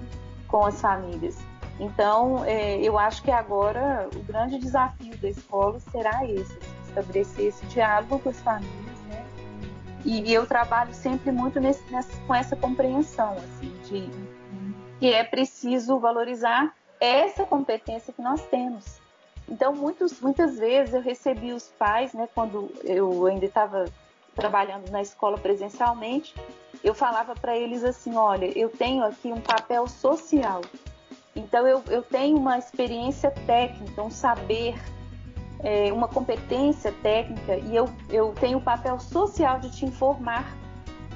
com as famílias. Então, é, eu acho que agora o grande desafio da escola será esse, estabelecer esse diálogo com as famílias, né? E, e eu trabalho sempre muito nesse, nessa, com essa compreensão, assim, de que é preciso valorizar essa competência que nós temos. Então, muitos, muitas vezes eu recebi os pais, né, quando eu ainda estava trabalhando na escola presencialmente, eu falava para eles assim: olha, eu tenho aqui um papel social então, eu, eu tenho uma experiência técnica, um saber, é, uma competência técnica e eu, eu tenho o papel social de te informar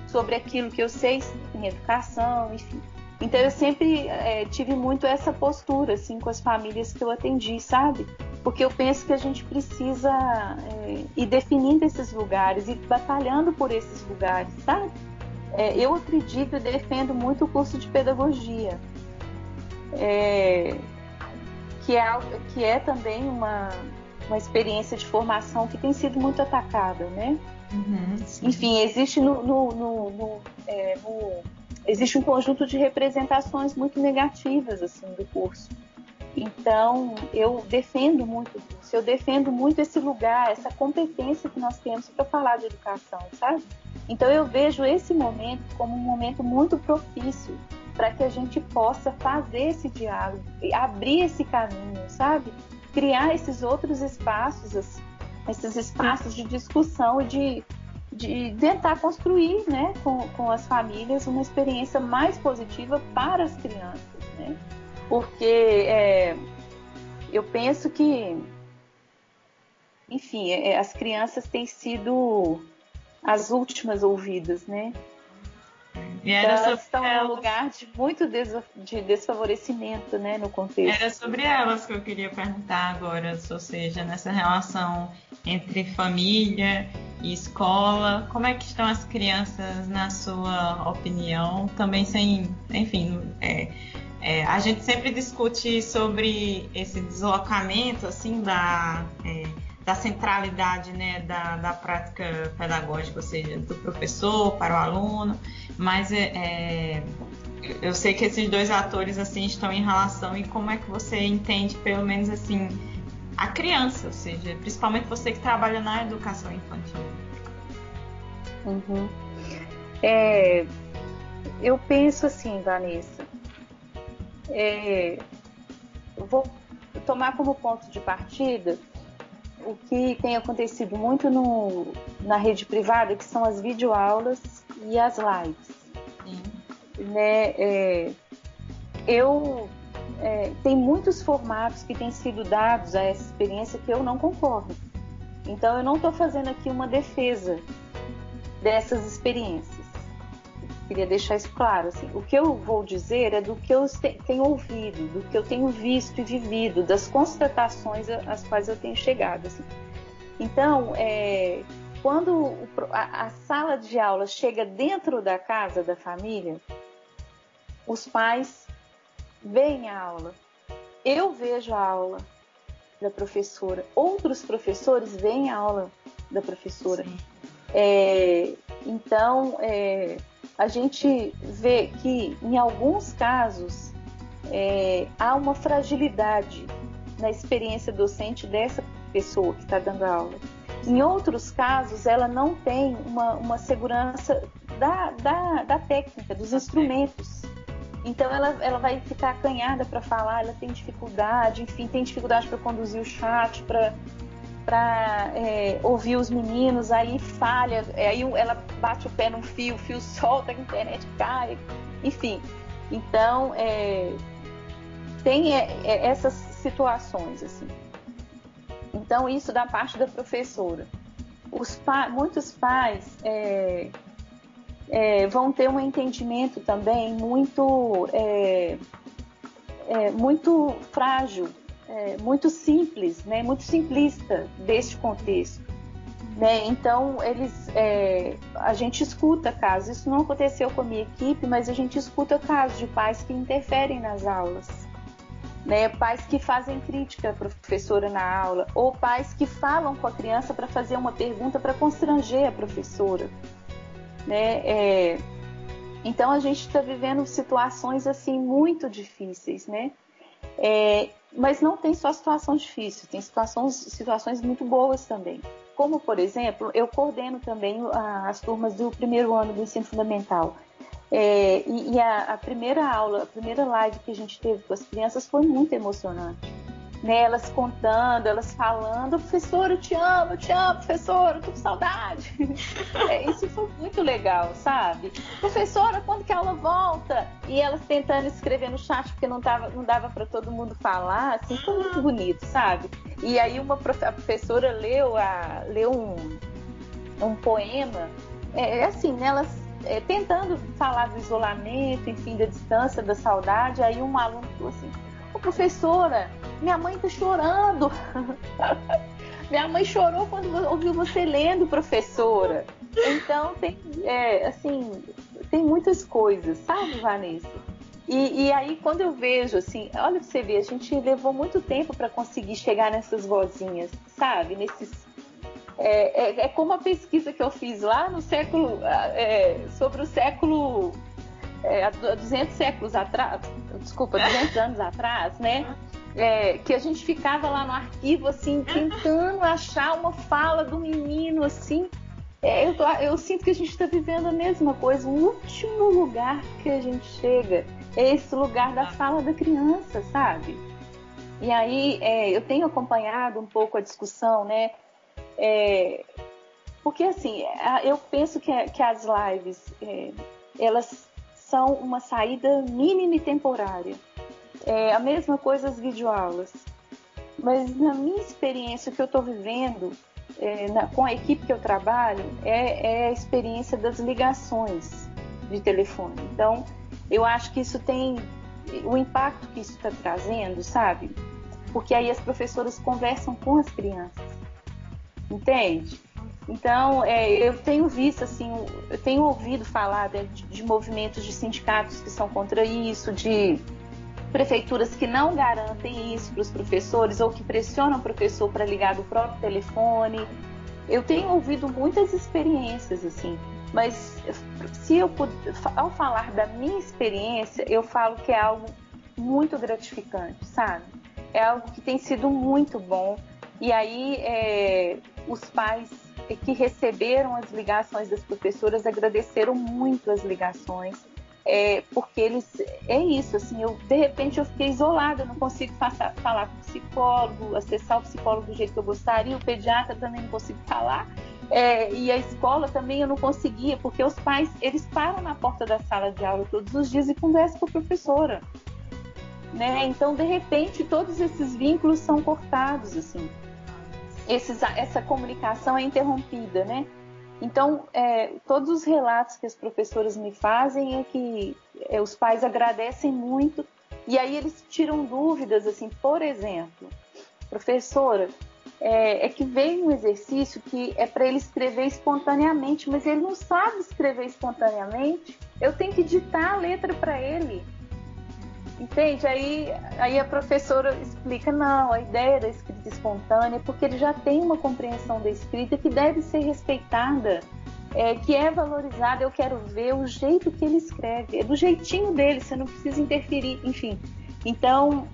sobre aquilo que eu sei em educação, enfim. Então eu sempre é, tive muito essa postura assim com as famílias que eu atendi, sabe? Porque eu penso que a gente precisa é, ir definindo esses lugares e batalhando por esses lugares, sabe? É, eu acredito e defendo muito o curso de pedagogia, que, é, que é também uma, uma experiência de formação que tem sido muito atacada, né? Uhum, Enfim, existe no, no, no, no, é, no existe um conjunto de representações muito negativas assim do curso. Então, eu defendo muito isso, eu defendo muito esse lugar, essa competência que nós temos para falar de educação, sabe? Então, eu vejo esse momento como um momento muito propício para que a gente possa fazer esse diálogo, abrir esse caminho, sabe? Criar esses outros espaços, esses espaços de discussão e de de tentar construir né, com, com as famílias uma experiência mais positiva para as crianças. Né? Porque é, eu penso que, enfim, é, as crianças têm sido as últimas ouvidas, né? E era então, elas estão elas... num lugar de muito de desfavorecimento né, no contexto. Era sobre elas que eu queria perguntar agora, ou seja, nessa relação entre família e escola, como é que estão as crianças na sua opinião? Também sem, enfim, é, é, a gente sempre discute sobre esse deslocamento assim da é, da centralidade né, da, da prática pedagógica, ou seja, do professor para o aluno, mas é, é, eu sei que esses dois atores assim estão em relação e como é que você entende, pelo menos assim, a criança, ou seja, principalmente você que trabalha na educação infantil. Uhum. É, eu penso assim, Vanessa, é, vou tomar como ponto de partida o que tem acontecido muito no, na rede privada, que são as videoaulas e as lives. Sim. Né, é, eu é, tem muitos formatos que têm sido dados a essa experiência que eu não concordo. Então eu não estou fazendo aqui uma defesa dessas experiências. Queria deixar isso claro. Assim, o que eu vou dizer é do que eu tenho ouvido, do que eu tenho visto e vivido, das constatações às quais eu tenho chegado. Assim. Então, é, quando a, sala de aula chega dentro da casa da família, os pais veem a aula. Eu vejo a aula da professora. Outros professores veem a aula da professora. É, então, é, a gente vê que, em alguns casos, é, há uma fragilidade na experiência docente dessa pessoa que está dando aula. Em outros casos, ela não tem uma, uma segurança da, da, da técnica, dos instrumentos. Então, ela, ela vai ficar acanhada para falar, ela tem dificuldade, enfim, tem dificuldade para conduzir o chat, para para é, ouvir os meninos, aí falha, é, aí ela bate o pé num fio, o fio solta, a internet cai, enfim. Então, é, tem é, é, essas situações, assim. Então, isso da parte da professora. Pa muitos pais é, vão ter um entendimento também muito, muito frágil é, muito simples, né, muito simplista deste contexto. Né? Então, eles, é, a gente escuta casos, isso não aconteceu com a minha equipe, mas a gente escuta casos de pais que interferem nas aulas. Né? Pais que fazem crítica à professora na aula, ou pais que falam com a criança para fazer uma pergunta para constranger a professora. Né? É, então, a gente está vivendo situações assim muito difíceis, né? É, mas não tem só situação difícil, tem situações, situações muito boas também. Como, por exemplo, eu coordeno também as turmas do primeiro ano do ensino fundamental. É, e, e a, a, primeira aula, a primeira live que a gente teve com as crianças foi muito emocionante né, elas contando, elas falando, professor, eu te amo, eu te amo, professor, eu tô com saudade. É, isso foi muito legal, sabe? Professora, quando que a aula volta? E elas tentando escrever no chat, porque não, tava, não dava para todo mundo falar, assim, foi muito bonito, sabe? E aí uma a professora leu, a, leu um, um poema, é, é assim, né, elas é, tentando falar do isolamento, enfim, da distância, da saudade. Aí um aluno falou assim: Professora, minha mãe tá chorando. minha mãe chorou quando ouviu você lendo, professora. Então tem, é, assim, tem muitas coisas, sabe, Vanessa? E, e, aí, quando eu vejo, assim, olha pra você ver, a gente levou muito tempo para conseguir chegar nessas vozinhas, sabe? Nesses. É, é, é, como a pesquisa que eu fiz lá no século. É, sobre o século. É, há 200 séculos atrás, desculpa, 200 anos atrás, né? É, que a gente ficava lá no arquivo, assim, tentando achar uma fala do menino, assim. É, eu, eu, sinto que a gente está vivendo a mesma coisa. O último lugar que a gente chega é esse lugar da fala da criança, sabe? E aí é, eu tenho acompanhado um pouco a discussão, né? É, porque assim, eu penso que, que as lives é, elas são uma saída mínima e temporária. É a mesma coisa as videoaulas. Mas na minha experiência, o que eu estou vivendo é, na, com a equipe que eu trabalho é, é a experiência das ligações de telefone. Então, eu acho que isso tem o impacto que isso está trazendo, sabe? Porque aí as professoras conversam com as crianças, entende? Então, é, eu tenho visto, assim, eu tenho ouvido falar de, de, movimentos de sindicatos que são contra isso, de prefeituras que não garantem isso para os professores ou que pressionam o professor para ligar do próprio telefone. Eu tenho ouvido muitas experiências, assim. Mas se eu ao falar da minha experiência, eu falo que é algo muito gratificante, sabe? É algo que tem sido muito bom. E aí é, os pais que receberam as ligações das professoras agradeceram muito as ligações. É, porque eles é isso assim eu de repente eu fiquei isolada não consigo passar, falar com o psicólogo acessar o psicólogo do jeito que eu gostaria o pediatra também não consigo falar é, e a escola também eu não conseguia, porque os pais, eles param na porta da sala de aula todos os dias e conversam com a professora. Né? Então, de repente, todos esses vínculos são cortados, assim. Esses, essa comunicação é interrompida, né? Então, é, todos os relatos que as professoras me fazem é que é, os pais agradecem muito e aí eles tiram dúvidas, assim, por exemplo, professora, é, é que vem um exercício que é para ele escrever espontaneamente, mas ele não sabe escrever espontaneamente. Eu tenho que ditar a letra para ele. Entende? Aí, aí a professora explica: não, a ideia da escrita espontânea é porque ele já tem uma compreensão da escrita que deve ser respeitada, é, que é valorizada. Eu quero ver o jeito que ele escreve, é do jeitinho dele, você não precisa interferir, enfim. Então,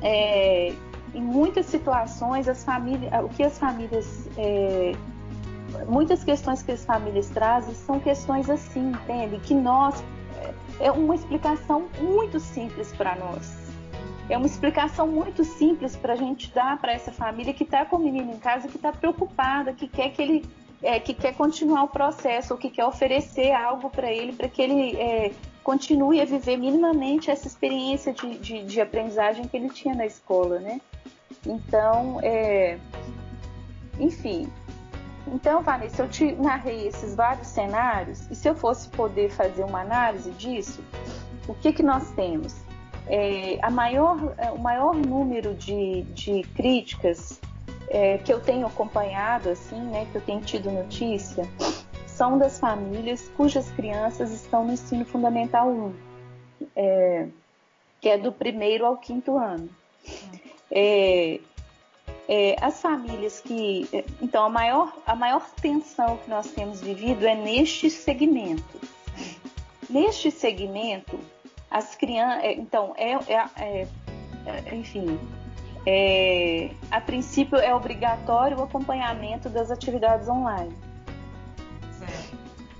é, em muitas situações, as famílias, o que as famílias. É, muitas questões que as famílias trazem são questões assim, entende? Que nós. É, uma explicação muito simples para nós. É uma explicação muito simples para a gente dar para essa família que está com o menino em casa, que está preocupada, que quer que ele é, que quer continuar o processo ou que quer oferecer algo para ele para que ele é, continue a viver minimamente essa experiência de, de, de, aprendizagem que ele tinha na escola, né? Então, é, enfim. Então, Vanessa, eu te narrei esses vários cenários e se eu fosse poder fazer uma análise disso, o que, que nós temos? É, a maior, é, o maior número de, de críticas é, que eu tenho acompanhado, assim, né, que eu tenho tido notícia, são das famílias cujas crianças estão no ensino fundamental 1, é, que é do primeiro ao quinto ano. É, é, as famílias que. É, então, a maior, a maior tensão que nós temos vivido é neste segmento. Neste segmento, as crianças. É, então, é, é, é enfim, é, a princípio é obrigatório o acompanhamento das atividades online.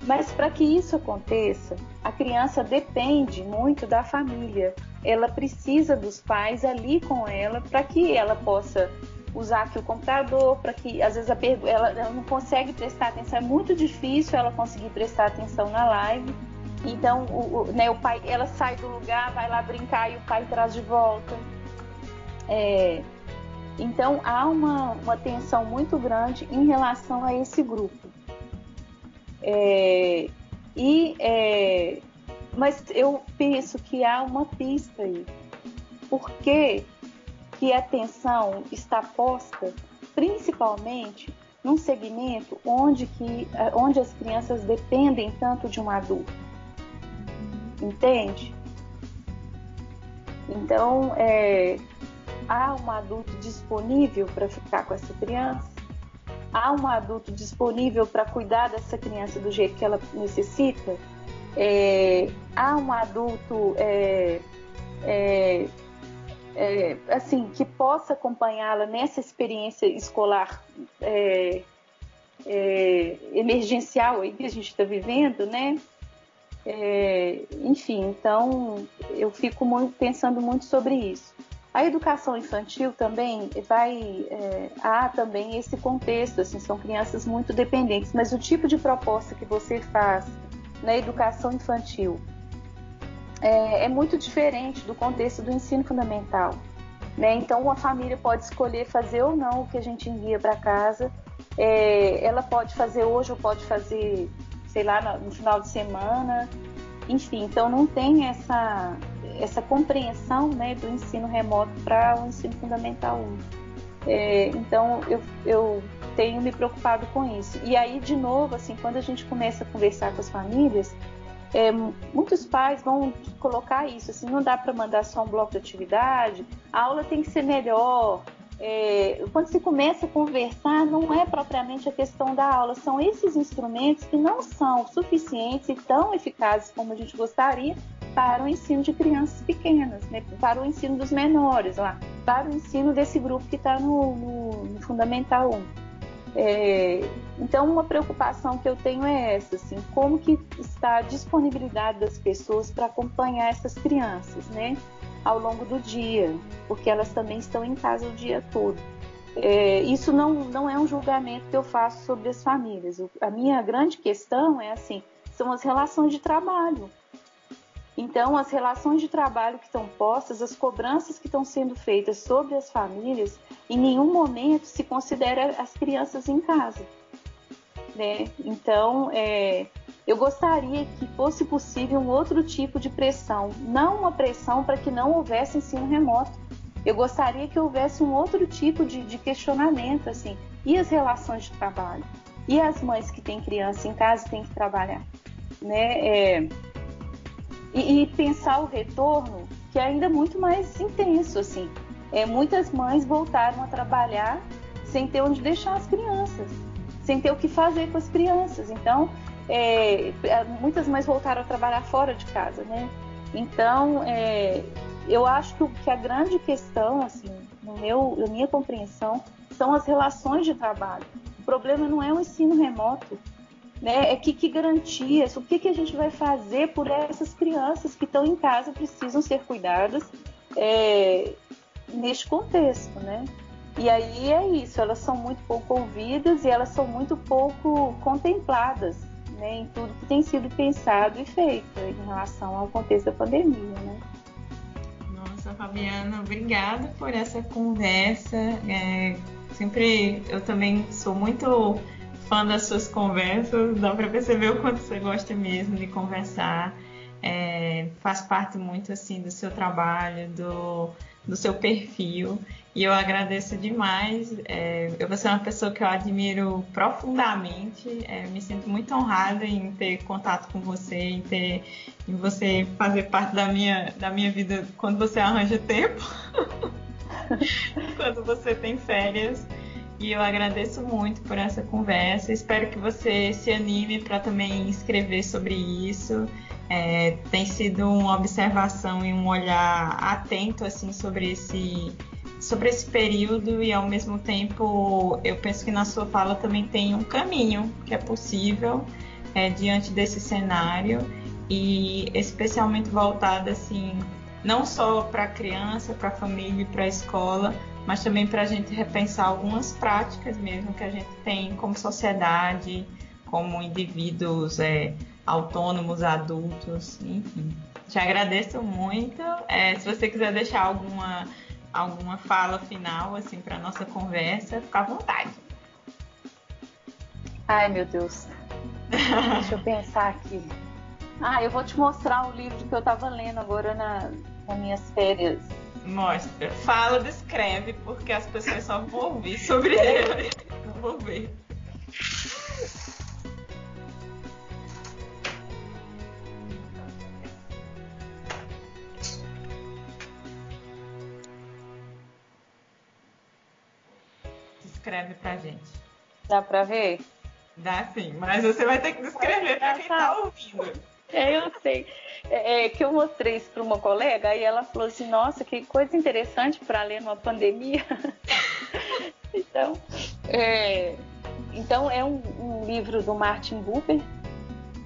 Mas para que isso aconteça, a criança depende muito da família. Ela precisa dos pais ali com ela para que ela possa usar aqui o computador, para que às vezes ela, ela não consegue prestar atenção, é muito difícil ela conseguir prestar atenção na live. Então, o, o, né, o pai, ela sai do lugar, vai lá brincar e o pai traz de volta. É, então, há uma, uma tensão muito grande em relação a esse grupo. É, E, é, mas eu penso que há uma pista aí. Por que, que a atenção está posta principalmente num segmento onde, que, onde as crianças dependem tanto de um adulto? Entende? Então, é, há um adulto disponível para ficar com essa criança? Há um adulto disponível para cuidar dessa criança do jeito que ela necessita? É, há um adulto é, é, é assim que possa acompanhá-la nessa experiência escolar é, é, emergencial aí que a gente está vivendo, né? enfim, então eu fico muito, pensando muito sobre isso. A educação infantil também vai é, há também esse contexto, assim, são crianças muito dependentes, mas o tipo de proposta que você faz na educação infantil é, é muito diferente do contexto do ensino fundamental. Né? Então, uma família pode escolher fazer ou não o que a gente envia para casa. É, ela pode fazer hoje ou pode fazer, sei lá, no final de semana. Enfim, então não tem essa, essa compreensão né, do ensino remoto para o ensino fundamental 1. É, então eu, eu tenho me preocupado com isso. E aí, de novo, assim, quando a gente começa a conversar com as famílias, é, muitos pais vão colocar isso, assim, não dá para mandar só um bloco de atividade, a aula tem que ser melhor. É, quando se começa a conversar, não é propriamente a questão da aula, são esses instrumentos que não são suficientes e tão eficazes como a gente gostaria para o ensino de crianças pequenas, né? para o ensino dos menores lá, para o ensino desse grupo que está no, no, no, Fundamental 1. É, então, uma preocupação que eu tenho é essa, assim, como que está a disponibilidade das pessoas para acompanhar essas crianças, né, ao longo do dia, porque elas também estão em casa o dia todo. É, isso não, não é um julgamento que eu faço sobre as famílias. A minha grande questão é assim, são as relações de trabalho. Então, as relações de trabalho que estão postas, as cobranças que estão sendo feitas sobre as famílias, em nenhum momento se considera as crianças em casa. Né? Então, é, eu gostaria que fosse possível um outro tipo de pressão, não uma pressão para que não houvesse ensino remoto. Eu gostaria que houvesse um outro tipo de, de questionamento, assim, e as relações de trabalho? E as mães que têm criança em casa têm que trabalhar? Né? É, e, e pensar o retorno que é ainda muito mais intenso assim. É, muitas mães voltaram a trabalhar sem ter onde deixar as crianças sem ter o que fazer com as crianças. Então é, é muitas mães voltaram a trabalhar fora de casa né? Então é, eu acho que, que a grande questão assim no meu na minha compreensão são as relações de trabalho. O problema não é o ensino remoto né? É que, que garantias, o que, que a gente vai fazer por essas crianças que estão em casa precisam ser cuidadas é, neste contexto, né? E aí é isso, elas são muito pouco ouvidas e elas são muito pouco contempladas né, em tudo que tem sido pensado e feito em relação ao contexto da pandemia, né? Nossa, Fabiana, obrigada por essa conversa. É, sempre eu também sou muito fã das suas conversas, dá para perceber o quanto você gosta mesmo de conversar. É, faz parte muito assim do seu trabalho, do, do seu perfil. E eu agradeço demais. É, eu você é uma pessoa que eu admiro profundamente. É, me sinto muito honrada em ter contato com você, em ter em você fazer parte da minha, da minha vida quando você arranja tempo. quando você tem férias. E eu agradeço muito por essa conversa. Espero que você se anime para também escrever sobre isso. É, tem sido uma observação e um olhar atento assim sobre esse sobre esse período e ao mesmo tempo eu penso que na sua fala também tem um caminho que é possível é, diante desse cenário e especialmente voltado assim não só para a criança, para a família e para a escola, mas também para a gente repensar algumas práticas mesmo que a gente tem como sociedade, como indivíduos é, autônomos, adultos, enfim. Te agradeço muito. É, se você quiser deixar alguma, alguma fala final assim para nossa conversa, fica à vontade. Ai, meu Deus. Deixa eu pensar aqui. Ah, eu vou te mostrar o livro que eu estava lendo agora na, nas minhas férias. Mostra. Fala, descreve, porque as pessoas só vão ouvir sobre ele. Não vou ver. Descreve pra gente. Dá pra ver? Dá sim, mas você vai ter que descrever pra quem tá ouvindo. É, eu sei. É, é, que eu mostrei isso para uma colega e ela falou assim: Nossa, que coisa interessante para ler numa pandemia. então, é, então, é um, um, livro do Martin Buber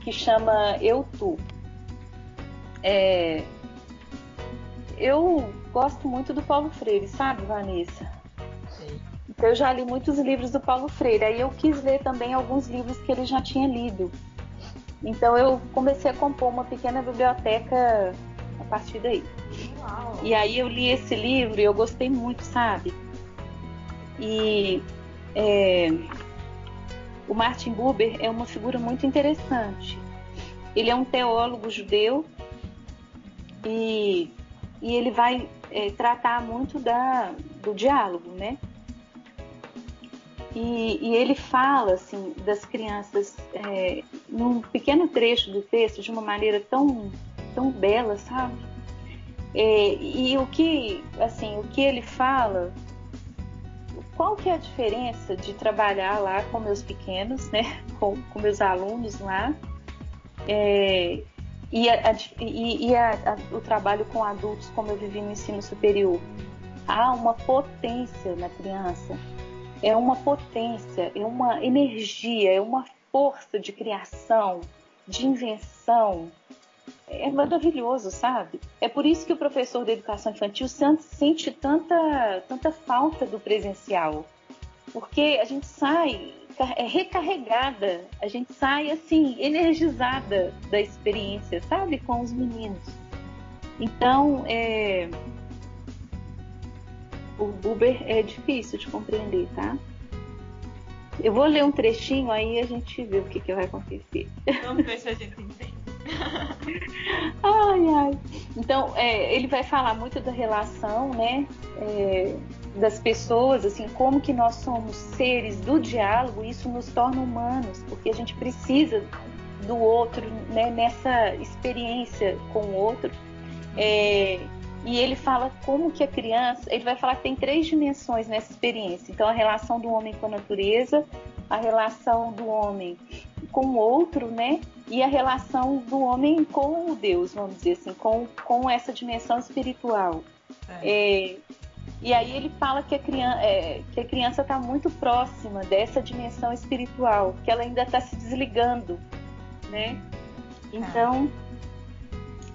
que chama Eu Tu. É, eu gosto muito do Paulo Freire, sabe, Vanessa? Sim. Então, eu já li muitos livros do Paulo Freire. Aí eu quis ler também alguns livros que ele já tinha lido. Então eu comecei a compor uma pequena biblioteca a partir daí. Uau. E aí eu li esse livro e eu gostei muito, sabe? E é, o Martin Buber é uma figura muito interessante. Ele é um teólogo judeu e, e ele vai é, tratar muito da, do diálogo, né? E, e, ele fala assim das crianças é, num pequeno trecho do texto de uma maneira tão tão bela, sabe? É, e o que assim o que ele fala, qual que é a diferença de trabalhar lá com meus pequenos, né? Com, com meus alunos lá é, e, a, e, e a, a, o trabalho com adultos como eu vivi no ensino superior. Há uma potência na criança é uma potência, é uma energia, é uma força de criação, de invenção. É maravilhoso, sabe? É por isso que o professor de educação infantil sente tanta, tanta falta do presencial. Porque a gente sai é recarregada, a gente sai assim, energizada da experiência, sabe? Com os meninos. Então, é, o Buber é difícil de compreender, tá? Eu vou ler um trechinho, aí a gente vê o que, que vai acontecer. Vamos ver se a gente entende. ai, ai. Então, é, ele vai falar muito da relação, né? É, das pessoas, assim, como que nós somos seres do diálogo, isso nos torna humanos, porque a gente precisa do outro, né? Nessa experiência com o outro. É, e ele fala como que a criança, ele vai falar que tem três dimensões nessa experiência. Então a relação do homem com a natureza, a relação do homem com o outro, né? E a relação do homem com o Deus, vamos dizer assim, com, com essa dimensão espiritual. É. É, e aí ele fala que a criança é, que a criança está muito próxima dessa dimensão espiritual, que ela ainda está se desligando, né? Tá. Então,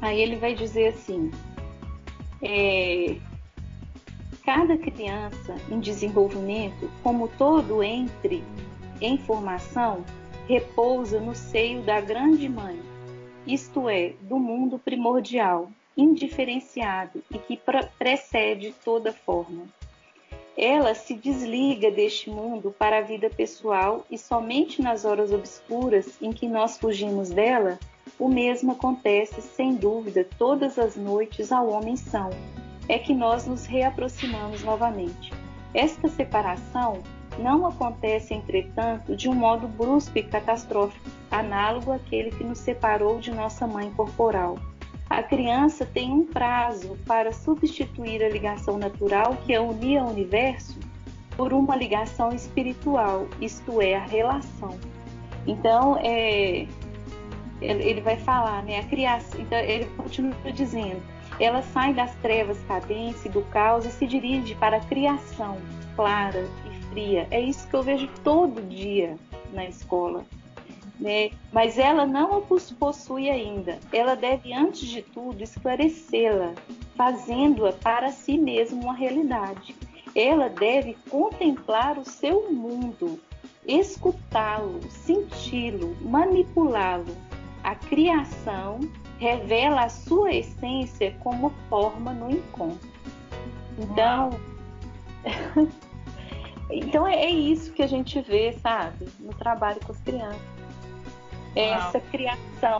aí ele vai dizer assim: é, cada criança em desenvolvimento, como todo entre em formação, repousa no seio da grande mãe, isto é, do mundo primordial, indiferenciado e que precede toda forma. Ela se desliga deste mundo para a vida pessoal e somente nas horas obscuras em que nós fugimos dela o mesmo acontece, sem dúvida, todas as noites ao homem são. É que nós nos reaproximamos novamente. Esta separação não acontece, entretanto, de um modo brusco e catastrófico, análogo àquele que nos separou de nossa mãe corporal. A criança tem um prazo para substituir a ligação natural que a unia ao universo por uma ligação espiritual, isto é, a relação. Então, é, ele vai falar, né? A criação, então ele continua dizendo, ela sai das trevas cadentes do caos e se dirige para a criação clara e fria. É isso que eu vejo todo dia na escola. Né? Mas ela não a possui ainda. Ela deve, antes de tudo, esclarecê-la, fazendo-a para si mesma uma realidade. Ela deve contemplar o seu mundo, escutá-lo, senti-lo, manipulá-lo, a criação revela a sua essência como forma no encontro. Então, então é, é, isso que a gente vê, sabe, no trabalho com as crianças. É essa criação.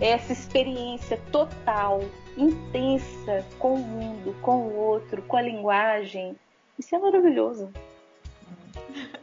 essa experiência total, intensa com o mundo, com o outro, com a linguagem. Isso é maravilhoso.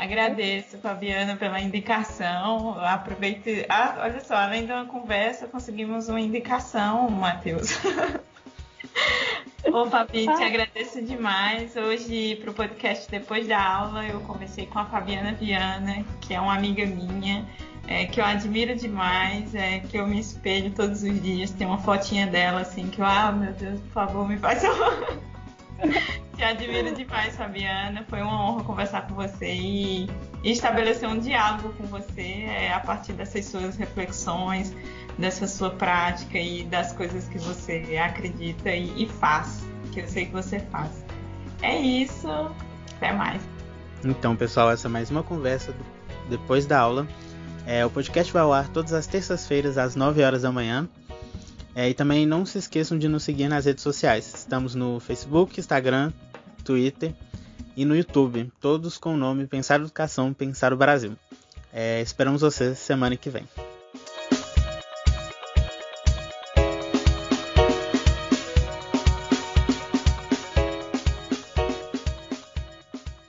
Agradeço, Fabiana, pela indicação. Aproveite. Ah, olha só, além de uma conversa, conseguimos uma indicação, Matheus. Ô, Fabi, te agradeço demais. Hoje, para o podcast Depois da Aula, eu comecei com a Fabiana Viana, que é uma amiga minha, é, que eu admiro demais, é, que eu me espelho todos os dias. Tem uma fotinha dela, assim, que eu, ah, meu Deus, por favor, me faz uma. Te admiro demais, Fabiana. Foi uma honra conversar com você e, estabelecer um diálogo com você é, a partir dessas suas reflexões, dessa sua prática e das coisas que você acredita e, e faz, que eu sei que você faz. É isso. Até mais. Então, pessoal, essa é mais uma conversa depois da aula. É, o podcast vai ao ar todas as terças-feiras às 9 horas da manhã. É, e também não se esqueçam de nos seguir nas redes sociais. Estamos no Facebook, Instagram, Twitter e no YouTube, todos com o nome Pensar Educação, Pensar o Brasil. É, esperamos vocês semana que vem.